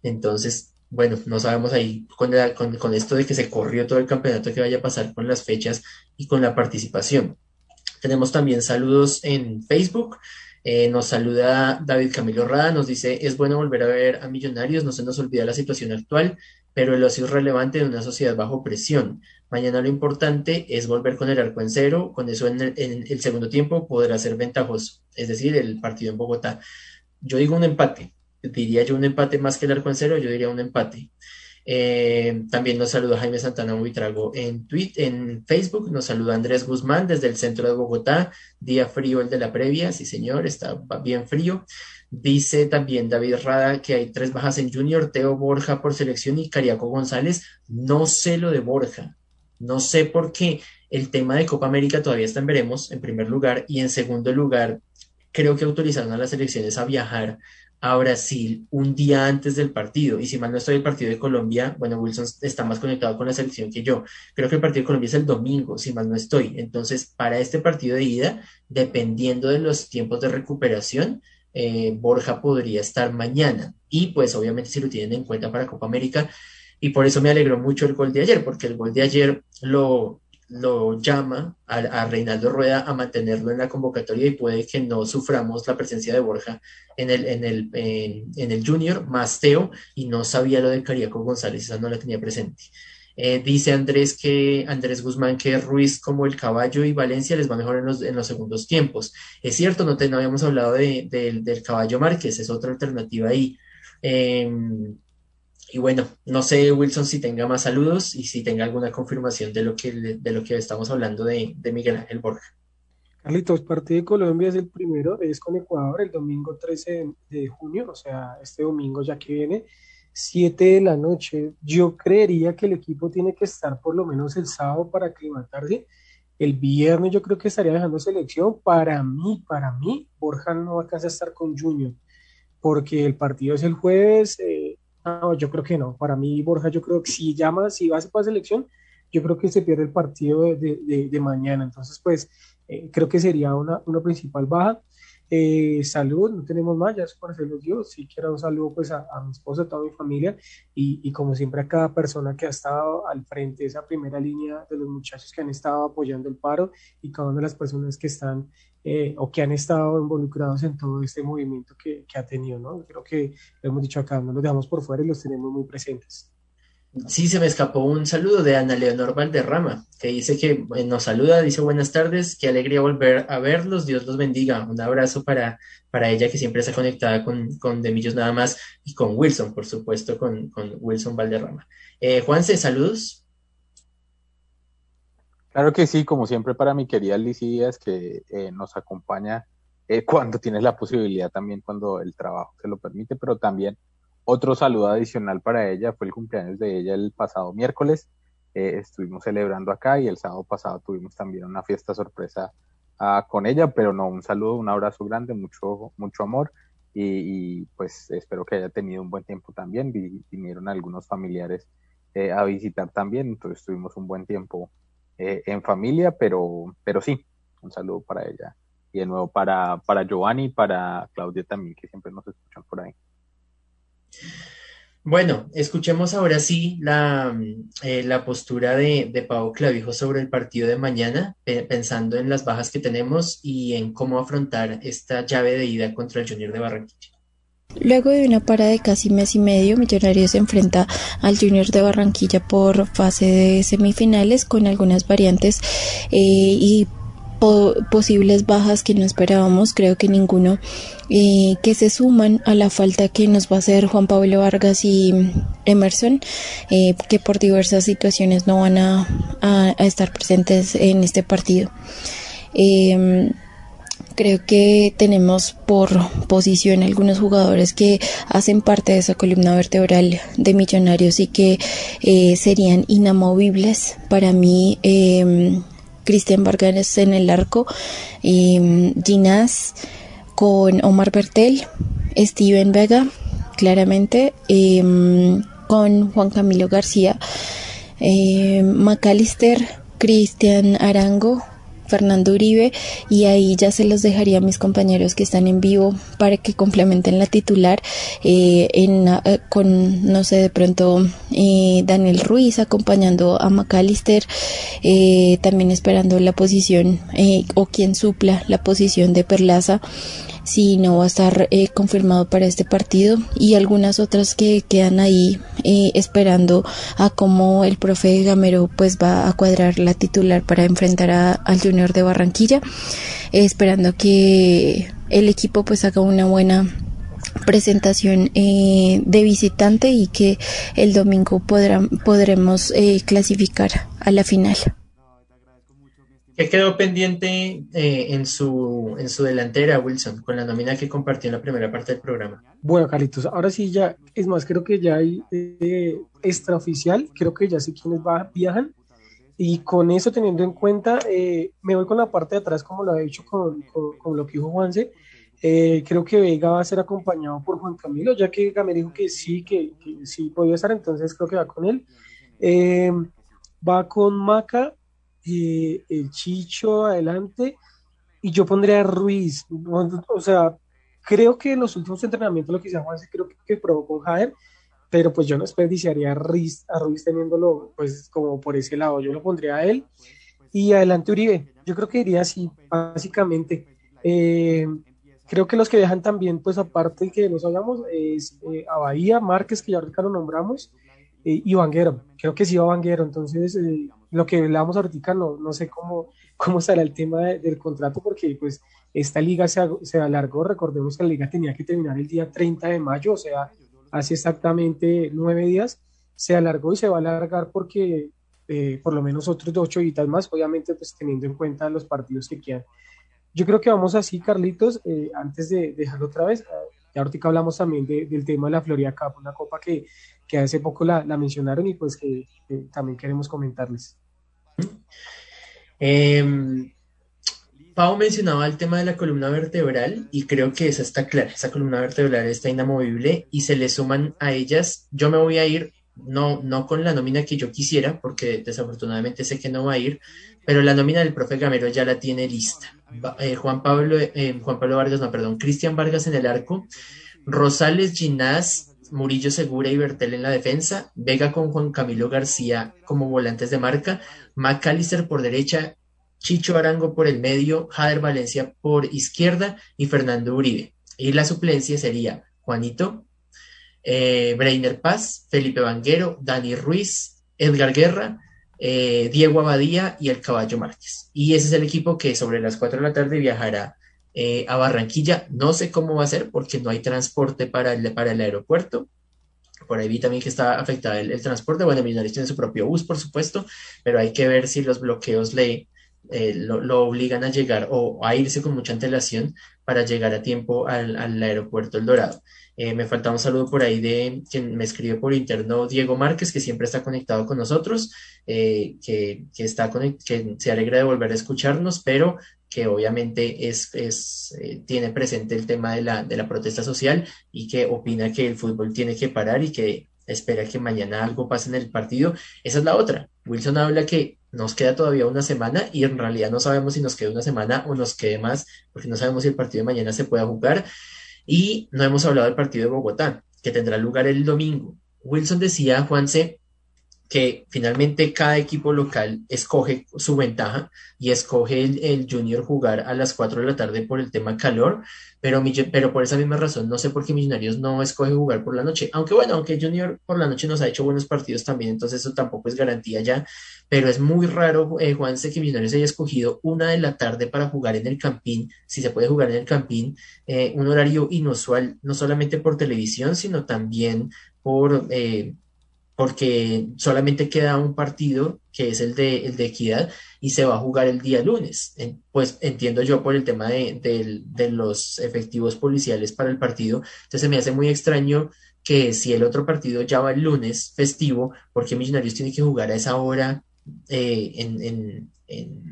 B: Entonces, bueno, no sabemos ahí con, con, con esto de que se corrió todo el campeonato que vaya a pasar con las fechas y con la participación. Tenemos también saludos en Facebook. Eh, nos saluda David Camilo Rada, nos dice, es bueno volver a ver a Millonarios, no se nos olvida la situación actual, pero el ocio es relevante en una sociedad bajo presión. Mañana lo importante es volver con el arco en cero, con eso en el, en el segundo tiempo podrá ser ventajoso, es decir, el partido en Bogotá. Yo digo un empate, diría yo un empate más que el arco en cero, yo diría un empate. Eh, también nos saluda Jaime Santana Buitrago en, Twitter, en Facebook, nos saluda Andrés Guzmán desde el centro de Bogotá, día frío el de la previa, sí señor, está bien frío. Dice también David Rada que hay tres bajas en Junior, Teo Borja por selección y Cariaco González. No sé lo de Borja, no sé por qué el tema de Copa América todavía está en veremos, en primer lugar, y en segundo lugar, creo que autorizaron a las selecciones a viajar a Brasil un día antes del partido. Y si mal no estoy el partido de Colombia, bueno, Wilson está más conectado con la selección que yo. Creo que el partido de Colombia es el domingo, si mal no estoy. Entonces, para este partido de ida, dependiendo de los tiempos de recuperación, eh, Borja podría estar mañana. Y pues obviamente si lo tienen en cuenta para Copa América. Y por eso me alegró mucho el gol de ayer, porque el gol de ayer lo, lo llama a, Reinaldo Rueda a mantenerlo en la convocatoria y puede que no suframos la presencia de Borja en el, en el, en, el Junior, más Teo, y no sabía lo de Cariaco González, esa no la tenía presente. Eh, dice Andrés que Andrés Guzmán que Ruiz como el caballo y Valencia les va mejor en los, en los segundos tiempos. Es cierto, no, te, habíamos hablado de, de, del caballo Márquez, es otra alternativa ahí. Eh, y bueno, no sé, Wilson, si tenga más saludos y si tenga alguna confirmación de lo que, de lo que estamos hablando de, Miguel Ángel Borja.
D: Carlitos, partido de Colombia es el primero, es con Ecuador el domingo 13 de junio, o sea, este domingo ya que viene. 7 de la noche. Yo creería que el equipo tiene que estar por lo menos el sábado para aclimatarse. El viernes yo creo que estaría dejando selección. Para mí, para mí, Borja no alcanza a estar con Junior, porque el partido es el jueves. Eh, no, yo creo que no. Para mí, Borja, yo creo que si llama, si va a para selección, yo creo que se pierde el partido de, de, de mañana. Entonces, pues, eh, creo que sería una, una principal baja. Eh, salud, no tenemos más, ya por se los dio. Sí quiero un saludo pues a, a mi esposa, a toda mi familia y, y, como siempre a cada persona que ha estado al frente de esa primera línea de los muchachos que han estado apoyando el paro y cada una de las personas que están eh, o que han estado involucrados en todo este movimiento que, que ha tenido, ¿no? Creo que lo hemos dicho acá, no los dejamos por fuera y los tenemos muy presentes.
B: Sí, se me escapó un saludo de Ana Leonor Valderrama, que dice que eh, nos saluda, dice buenas tardes, qué alegría volver a verlos, Dios los bendiga. Un abrazo para, para ella que siempre está conectada con, con Demillos nada más y con Wilson, por supuesto, con, con Wilson Valderrama. Eh, Juanse, saludos.
C: Claro que sí, como siempre para mi querida Liz que eh, nos acompaña eh, *laughs* cuando tienes la posibilidad también, cuando el trabajo se lo permite, pero también otro saludo adicional para ella fue el cumpleaños de ella el pasado miércoles. Eh, estuvimos celebrando acá y el sábado pasado tuvimos también una fiesta sorpresa uh, con ella, pero no, un saludo, un abrazo grande, mucho, mucho amor y, pues espero que haya tenido un buen tiempo también. Vi, vinieron algunos familiares eh, a visitar también, entonces tuvimos un buen tiempo eh, en familia, pero, pero sí, un saludo para ella. Y de nuevo para, para Giovanni y para Claudia también, que siempre nos escuchan por ahí.
B: Bueno, escuchemos ahora sí la, eh, la postura de, de Pau Clavijo sobre el partido de mañana, pensando en las bajas que tenemos y en cómo afrontar esta llave de ida contra el Junior de Barranquilla.
T: Luego de una para de casi mes y medio, Millonarios se enfrenta al Junior de Barranquilla por fase de semifinales con algunas variantes eh, y po posibles bajas que no esperábamos, creo que ninguno, eh, que se suman a la falta que nos va a hacer Juan Pablo Vargas y Emerson, eh, que por diversas situaciones no van a, estar presentes en este partido. Creo que tenemos por posición algunos jugadores que hacen parte de esa columna vertebral de Millonarios y que eh, serían inamovibles. Para mí, eh, Cristian Vargas en el arco, eh, Ginás con Omar Bertel, Steven Vega, claramente, eh, con Juan Camilo García, McAllister, Cristian Arango, Fernando Uribe y ahí ya se los dejaría a mis compañeros que están en vivo para que complementen la titular eh, en, eh, con, no sé, de pronto eh, Daniel Ruiz acompañando a McAllister, eh, también esperando la posición eh, o quien supla la posición de Perlaza si no va a estar eh, confirmado para este partido y algunas otras que quedan ahí eh, esperando a cómo el profe Gamero pues va a cuadrar la titular para enfrentar a, al Junior de Barranquilla eh, esperando que el equipo pues haga una buena presentación eh, de visitante y que el domingo podremos eh, clasificar a la final.
B: ¿Qué quedó pendiente eh, en, su, en su delantera, Wilson, con la nómina que compartió en la primera parte del programa?
D: Bueno, Carlitos, ahora sí ya, es más, creo que ya hay eh, extraoficial, creo que ya sé quiénes va, viajan, y con eso teniendo en cuenta, eh, me voy con la parte de atrás, como lo he dicho con, con, con lo que dijo Juanse, eh, creo que Vega va a ser acompañado por Juan Camilo, ya que me dijo que sí, que, que sí podía estar, entonces creo que va con él. Eh, va con Maca, eh, el Chicho adelante, y yo pondré a Ruiz. O sea, creo que en los últimos entrenamientos lo que Juan creo que, que probó con Jader, pero pues yo no desperdiciaría a Ruiz, a Ruiz teniéndolo pues como por ese lado, yo lo pondría a él. Y adelante Uribe, yo creo que iría así, básicamente. Eh, creo que los que viajan también, pues aparte que nos hablamos, es eh, a Bahía, Márquez, que ya ahorita lo nombramos, eh, y Vanguero, creo que sí va Vanguero, entonces eh, lo que hablamos ahorita no, no sé cómo, cómo será el tema de, del contrato, porque pues esta liga se, se alargó, recordemos que la liga tenía que terminar el día 30 de mayo, o sea, hace exactamente nueve días, se alargó y se va a alargar porque eh, por lo menos otros ocho días más, obviamente pues teniendo en cuenta los partidos que quedan. Yo creo que vamos así, Carlitos, eh, antes de dejarlo otra vez, Y ahorita hablamos también del tema de la Florida Cup, una copa que, que hace poco la, la mencionaron y pues que, también queremos comentarles.
B: Eh, Pau mencionaba el tema de la columna vertebral y creo que esa está clara, esa columna vertebral está inamovible y se le suman a ellas, yo me voy a ir no, no con la nómina que yo quisiera, porque desafortunadamente sé que no va a ir, pero la nómina del profe Gamero ya la tiene lista. Eh, Juan, Pablo, eh, Juan Pablo Vargas, no, perdón, Cristian Vargas en el arco, Rosales Ginás, Murillo Segura y Bertel en la defensa, Vega con Juan Camilo García como volantes de marca, Macalister por derecha, Chicho Arango por el medio, Jader Valencia por izquierda y Fernando Uribe. Y la suplencia sería Juanito, eh, Breiner Paz, Felipe Vanguero, Dani Ruiz, Edgar Guerra, eh, Diego Abadía y el Caballo Márquez. Y ese es el equipo que sobre las 4 de la tarde viajará eh, a Barranquilla. No sé cómo va a ser porque no hay transporte para el, para el aeropuerto. Por ahí vi también que está afectado el, transporte. Bueno, Millonarios tiene su propio bus, por supuesto, pero hay que ver si los bloqueos le, eh, lo, obligan a llegar o a irse con mucha antelación para llegar a tiempo al, aeropuerto El Dorado. Eh, me falta un saludo por ahí de quien me escribe por interno, Diego Márquez, que siempre está conectado con nosotros, eh, que, está que se alegra de volver a escucharnos, pero que obviamente es, es tiene presente el tema de la, de la protesta social y que opina que el fútbol tiene que parar y que espera que mañana algo pase en el partido. Esa es la otra. Wilson habla que nos queda todavía una semana y en realidad no sabemos si nos queda una semana o nos quede más, porque no sabemos si el partido de mañana se pueda jugar. Y no hemos hablado del partido de Bogotá, que tendrá lugar el domingo. Wilson decía, Juanse, que finalmente cada equipo local escoge su ventaja y escoge el, junior jugar a las 4 de la tarde por el tema calor, pero, pero por esa misma razón no sé por qué Millonarios no escoge jugar por la noche, aunque bueno, aunque Junior por la noche nos ha hecho buenos partidos también, entonces eso tampoco es garantía ya, pero es muy raro, eh, Juanse, que Millonarios haya escogido una de la tarde para jugar en el Campín, si se puede jugar en el Campín, eh, un horario inusual, no solamente por televisión, sino también por... Eh, porque solamente queda un partido que es el de, el de equidad y se va a jugar el día lunes. pues entiendo yo por el tema de, los efectivos policiales para el partido. Entonces me hace muy extraño que si el otro partido ya va el lunes festivo, porque Millonarios tiene que jugar a esa hora eh, en,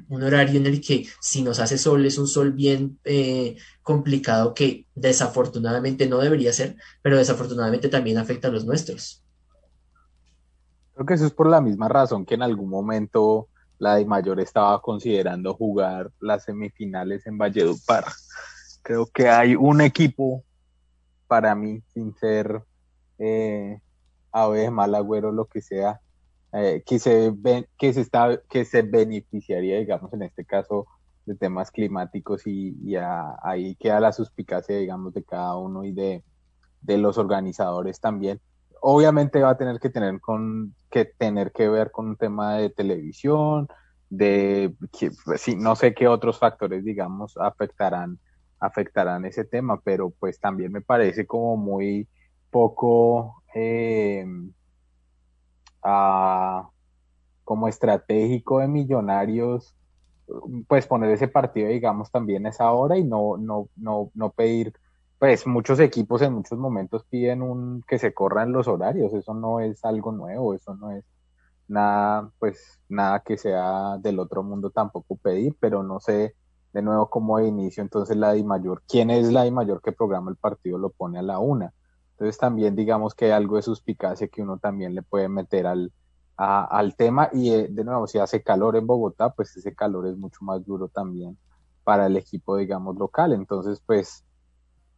B: un horario en el que si nos hace sol es un sol bien eh, complicado que desafortunadamente no debería ser, pero desafortunadamente también afecta a los nuestros.
C: Creo que eso es por la misma razón que en algún momento la de Mayor estaba considerando jugar las semifinales en Valledupar. Creo que hay un equipo para mí, sin ser eh, ave mal agüero, lo que sea, eh, que, se que, se está, que se beneficiaría, digamos, en este caso, de temas climáticos y, ahí queda la suspicacia, digamos, de cada uno y de, de los organizadores también obviamente va a tener que tener con que tener que ver con un tema de televisión, de que, pues, no sé qué otros factores, digamos, afectarán afectarán ese tema, pero pues también me parece como muy poco eh, como estratégico de millonarios pues poner ese partido digamos también a esa hora y no no no no pedir pues muchos equipos en muchos momentos piden un que se corran los horarios, eso no es algo nuevo, eso no es nada, pues nada que sea del otro mundo tampoco pedir, pero no sé de nuevo cómo de inicio entonces la Di Mayor, quién es la Di Mayor que programa el partido lo pone a la una. Entonces también digamos que hay algo de suspicacia que uno también le puede meter al, al tema y eh, de nuevo si hace calor en Bogotá, pues ese calor es mucho más duro también para el equipo digamos local. Entonces pues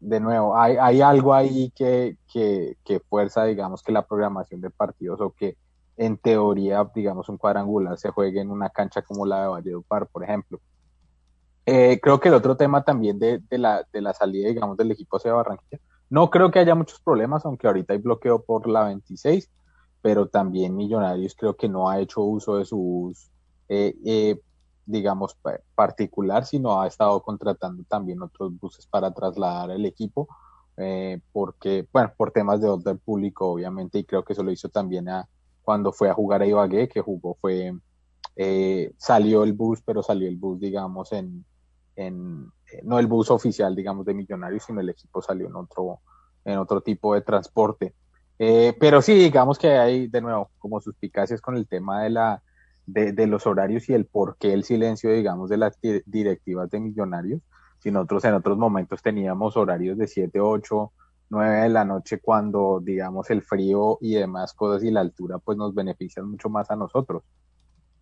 C: de nuevo, hay, hay algo ahí que, que, que, fuerza, digamos, que la programación de partidos o que en teoría, digamos, un cuadrangular se juegue en una cancha como la de Valledupar, por ejemplo. Eh, creo que el otro tema también de, de, la, de la salida, digamos, del equipo hacia Barranquilla, no creo que haya muchos problemas, aunque ahorita hay bloqueo por la 26, pero también Millonarios creo que no ha hecho uso de sus eh, eh, digamos, particular, sino ha estado contratando también otros buses para trasladar el equipo, eh, porque, bueno, por temas de orden público, obviamente, y creo que eso lo hizo también a, cuando fue a jugar a Ibagué, que jugó, fue, eh, salió el bus, pero salió el bus, digamos, en, en, eh, no el bus oficial, digamos, de Millonarios, sino el equipo salió en otro, en otro tipo de transporte. Eh, pero sí, digamos que hay de nuevo como suspicacias con el tema de, la, de, los horarios y el por qué el silencio, digamos, de las directivas de millonarios. Si nosotros en otros momentos teníamos horarios de 7, 8, 9 de la noche cuando, digamos, el frío y demás cosas y la altura pues nos benefician mucho más a nosotros.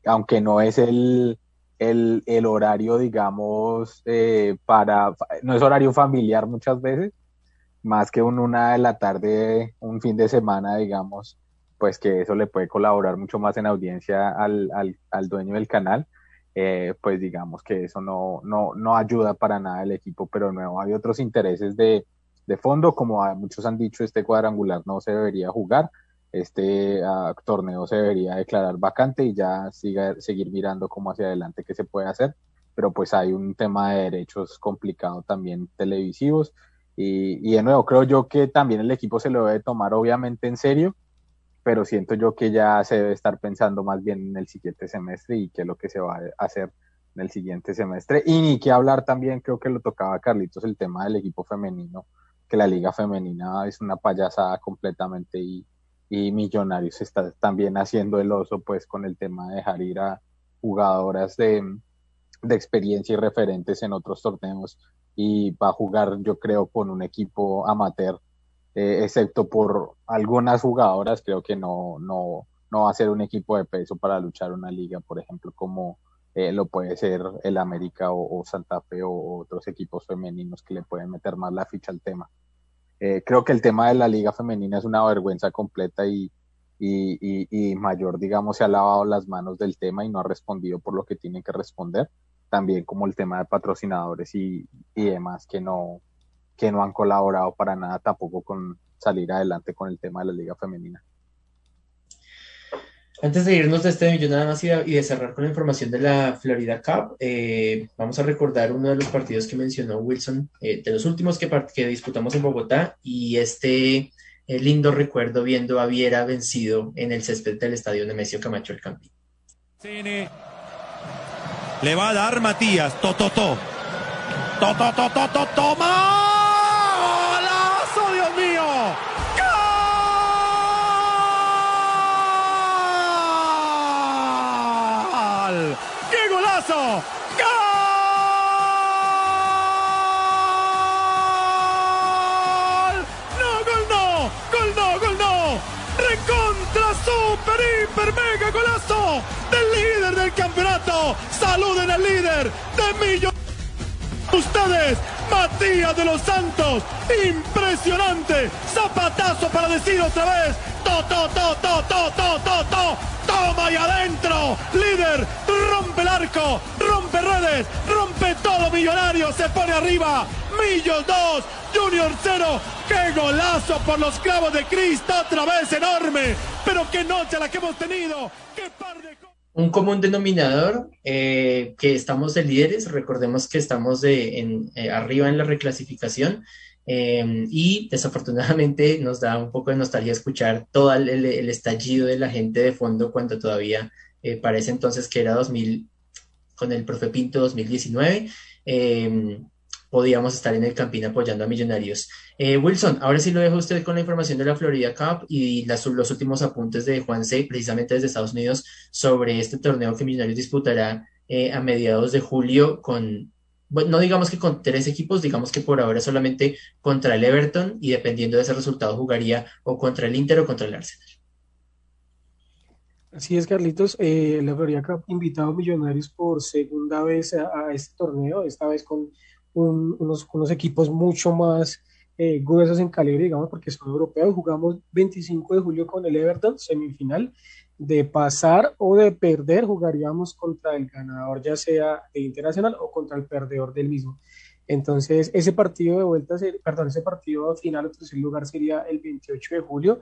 C: Aunque no es el, el, el horario, digamos, eh, para, no es horario familiar muchas veces, más que un una de la tarde, un fin de semana, digamos, pues que eso le puede colaborar mucho más en audiencia al, al, al dueño del canal, eh, pues digamos que eso no, no, no ayuda para nada al equipo, pero nuevo hay otros intereses de, de fondo, como muchos han dicho, este cuadrangular no se debería jugar, este uh, torneo se debería declarar vacante y ya siga, seguir mirando cómo hacia adelante qué se puede hacer, pero pues hay un tema de derechos complicado también televisivos y, y de nuevo creo yo que también el equipo se lo debe tomar obviamente en serio, pero siento yo que ya se debe estar pensando más bien en el siguiente semestre y qué es lo que se va a hacer en el siguiente semestre. Y ni que hablar también, creo que lo tocaba Carlitos, el tema del equipo femenino, que la liga femenina es una payasada completamente y, y Millonarios está también haciendo el oso pues con el tema de dejar ir a jugadoras de, de experiencia y referentes en otros torneos y va a jugar yo creo con un equipo amateur eh, excepto por algunas jugadoras creo que no, no, no va a ser un equipo de peso para luchar una liga por ejemplo como eh, lo puede ser el América o, o Santa Fe o, otros equipos femeninos que le pueden meter más la ficha al tema eh, creo que el tema de la liga femenina es una vergüenza completa y, y, y, y, Mayor, digamos, se ha lavado las manos del tema y no ha respondido por lo que tiene que responder. También como el tema de patrocinadores y, y demás que no, que no han colaborado para nada tampoco con salir adelante con el tema de la liga femenina.
B: Antes de irnos de este millón nada más y de, y de, cerrar con la información de la Florida Cup, eh, vamos a recordar uno de los partidos que mencionó Wilson, eh, de los últimos que, que, disputamos en Bogotá, y este eh, lindo recuerdo viendo a Viera vencido en el césped del estadio Nemesio Camacho el Campín.
U: Le va a dar Matías, to, to, to. To, to, to, to, to, toma. Golazo. ¡Gol! No, gol no, gol no, gol no. Recontra, super, hiper, mega golazo del líder del campeonato. Saluden al líder de Millo. Ustedes, Matías de los Santos, impresionante, zapatazo para decir otra vez, to, to, to, to, to, to, to, to, toma y adentro, líder, rompe el arco, rompe redes, rompe todo millonario, se pone arriba, Millos 2, Junior 0, qué golazo por los clavos de Cristo, otra vez enorme, pero qué noche la que hemos tenido, qué par de
B: un común denominador eh, que estamos de líderes, recordemos que estamos de, en, eh, arriba en la reclasificación eh, y desafortunadamente *laughs* nos da un poco de nostalgia escuchar todo el, estallido de la gente de fondo cuando todavía eh, parece entonces que era 2000 con el profe Pinto 2019 podíamos estar en el Campín apoyando a Millonarios. Eh, Wilson, ahora sí lo dejo usted con la información de la Florida Cup y los últimos apuntes de Juan C, precisamente desde Estados Unidos, sobre este torneo que Millonarios disputará eh, a mediados de julio con, no digamos que con tres equipos, digamos que por ahora solamente contra el Everton y dependiendo de ese resultado jugaría o contra el Inter o contra el Arsenal.
D: Así es, Carlitos. Eh, la Cup invitado Millonarios por segunda vez a, a este torneo, esta vez con un, unos, unos, equipos mucho más eh, gruesos en calibre, digamos, porque son europeos. Jugamos 25 de julio con el Everton, semifinal. De pasar o de perder, jugaríamos contra el ganador, ya sea de Internacional o contra el perdedor del mismo. Entonces, ese partido de vuelta, perdón, ese partido final o tercer lugar sería el 28 de julio.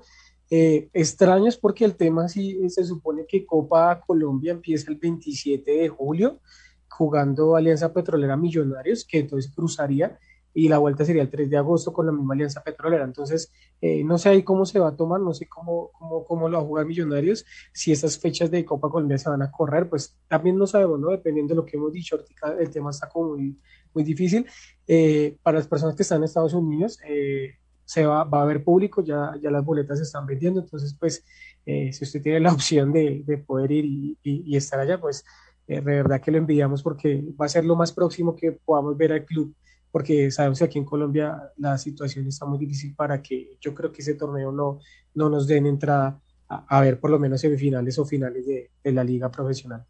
D: Eh, extraños porque el tema sí se supone que Copa Colombia empieza el 27 de julio jugando Alianza Petrolera Millonarios, que entonces cruzaría y la vuelta sería el 3 de agosto con la misma Alianza Petrolera. Entonces, eh, no sé ahí cómo se va a tomar, no sé cómo, cómo, cómo lo va a jugar Millonarios, si estas fechas de Copa Colombia se van a correr, pues también no sabemos, ¿no? Dependiendo de lo que hemos dicho, ahorita el tema está como muy, muy difícil. Eh, para las personas que están en Estados Unidos, eh, se va, va a haber público, ya, ya las boletas se están vendiendo, entonces pues eh, si usted tiene la *laughs* opción de, de poder ir y, y, estar allá, pues eh, de verdad que lo envidiamos porque va a ser lo más próximo que podamos ver al club, porque sabemos que aquí en Colombia la situación está muy difícil para que yo creo que ese torneo no, no nos den entrada a, ver por lo menos semifinales o finales de, la liga profesional.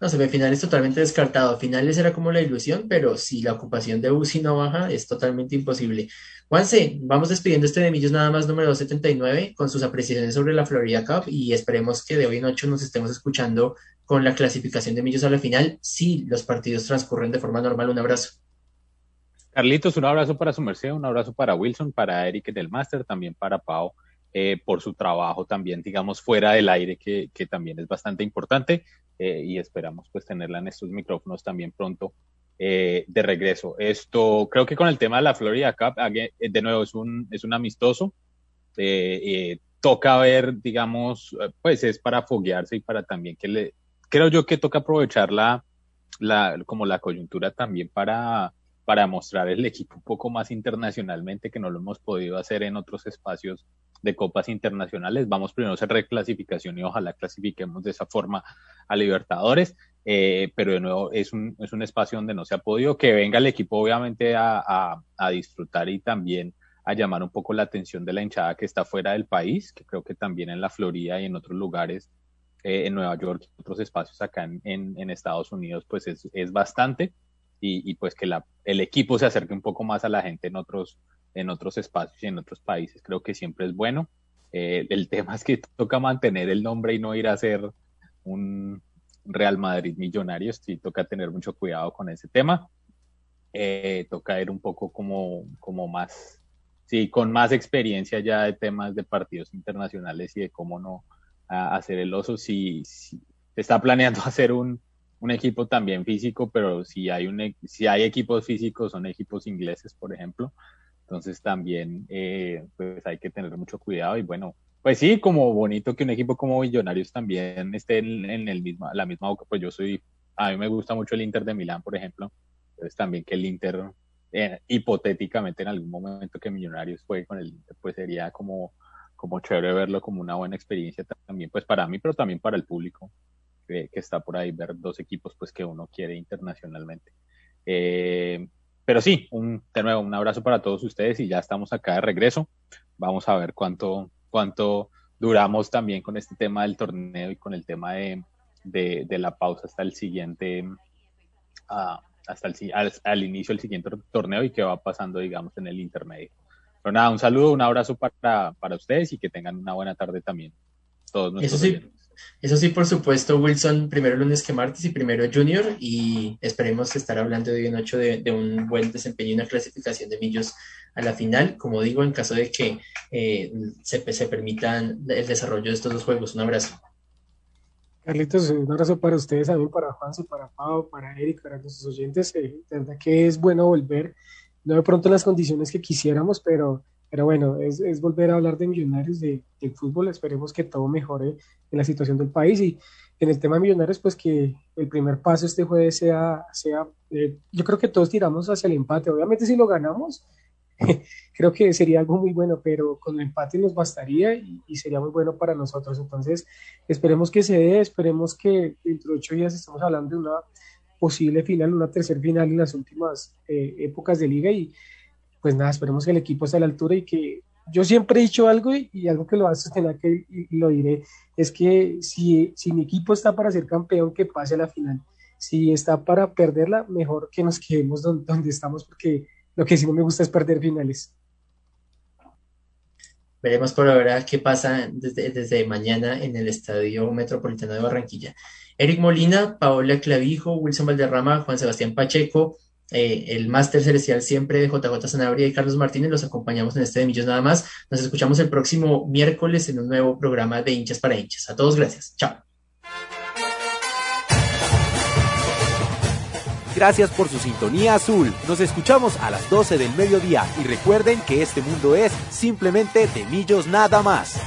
B: No, semifinales totalmente descartado. Finales era como la ilusión, pero si la ocupación de UCI no baja, es totalmente imposible. Juanse, vamos despidiendo este de Millos nada más número 279 con sus apreciaciones sobre la Florida Cup y esperemos que de hoy en ocho nos estemos escuchando con la clasificación de Millos a la final si los partidos transcurren de forma normal. Un abrazo.
C: Carlitos, un abrazo para su merced, un abrazo para Wilson, para Eric del Master, también para Pau eh, por su trabajo también, digamos, fuera del aire, que, que también es bastante importante eh, y esperamos pues tenerla en estos micrófonos también pronto eh, de regreso. Esto, creo que con el tema de la Florida Cup, de nuevo, es un, es un amistoso. toca ver, digamos, pues es para foguearse y para también que le, creo yo que toca aprovechar la, como la coyuntura también para, para mostrar el equipo un poco más internacionalmente, que no lo hemos podido hacer en otros espacios de copas internacionales. Vamos primero a hacer reclasificación y ojalá clasifiquemos de esa forma a Libertadores. Eh, pero de nuevo es un, es un espacio donde no se ha podido que venga el equipo obviamente a, disfrutar y también a llamar un poco la atención de la hinchada que está fuera del país, que creo que también en la Florida y en otros lugares, eh, en Nueva York otros espacios acá en, en Estados Unidos, pues es, es bastante y, y, pues que la, el equipo se acerque un poco más a la gente en otros, en otros espacios y en otros países. Creo que siempre es bueno. Eh, el *laughs* tema es que toca mantener el nombre y no ir a ser un Real Madrid millonario. Sí, toca tener mucho cuidado con ese tema. Eh, toca ir un poco como, como más, sí, con más experiencia ya de temas de partidos internacionales y de cómo no hacer el oso. Si, si está planeando *laughs* hacer un, un equipo también físico, pero si hay, un, si hay equipos físicos, son equipos ingleses, por ejemplo, entonces también eh, pues hay que tener mucho cuidado y bueno, pues sí, como bonito que un equipo como Millonarios también esté en, en el mismo, la misma boca, pues yo soy, a mí me gusta mucho el Inter de Milán, por ejemplo, entonces también que el Inter, eh, hipotéticamente en algún momento que Millonarios juegue con el Inter, pues sería como, como chévere verlo como una buena experiencia también, pues para mí, pero también para el público que, que está por ahí, ver dos equipos pues que uno quiere internacionalmente. Eh, pero sí, un, de nuevo, un abrazo para todos ustedes y ya estamos acá de regreso. Vamos a ver cuánto, cuánto duramos también con este tema del torneo y con el tema de, de, de la pausa hasta el siguiente, uh, hasta el al, al, inicio del siguiente torneo y qué va pasando, digamos, en el intermedio. Pero nada, un saludo, un abrazo para, para ustedes y que tengan una buena tarde también. Todos nuestros
B: Eso sí. Eso sí, por supuesto, Wilson, primero lunes que martes y primero Junior, y esperemos estar hablando de en ocho de, de, un buen desempeño y una clasificación de Millos a la final, como digo, en caso de que eh, se, se permitan el desarrollo de estos dos juegos. Un abrazo.
D: Carlitos, un abrazo para ustedes, también para Juanse, para Pau, para Eric, para nuestros oyentes. Eh, de verdad que es bueno volver, no de pronto en las condiciones que quisiéramos, pero pero bueno, es, es, volver a hablar de millonarios, de, del fútbol. Esperemos que todo mejore en la situación del país. Y en el tema de millonarios, pues que el primer paso este jueves sea, sea eh, yo creo que todos tiramos hacia el empate. Obviamente si lo ganamos, *laughs* creo que sería algo muy bueno, pero con el empate nos bastaría y, y, sería muy bueno para nosotros. Entonces, esperemos que se dé, esperemos que dentro de ocho días estamos hablando de una posible final, una tercer final en las últimas eh, épocas de liga y pues nada, esperemos que el equipo esté a la altura y que yo siempre he dicho algo y, algo que lo va a sostener que, lo diré, es que si, si mi equipo está para ser campeón, que pase a la final. Si está para perderla, mejor que nos quedemos donde, donde estamos, porque lo que sí no me gusta es perder finales.
B: Veremos por ahora qué pasa desde, desde mañana en el Estadio Metropolitano de Barranquilla. Eric Molina, Paola Clavijo, Wilson Valderrama, Juan Sebastián Pacheco, eh, el máster celestial siempre de JJ Sanabria y Carlos Martínez. Los acompañamos en este de Millos nada más. Nos escuchamos el próximo miércoles en un nuevo programa de hinchas para hinchas. A todos, gracias. Chao.
A: Gracias por su sintonía azul. Nos escuchamos a las 12 del mediodía y recuerden que este mundo es simplemente de Millos nada más.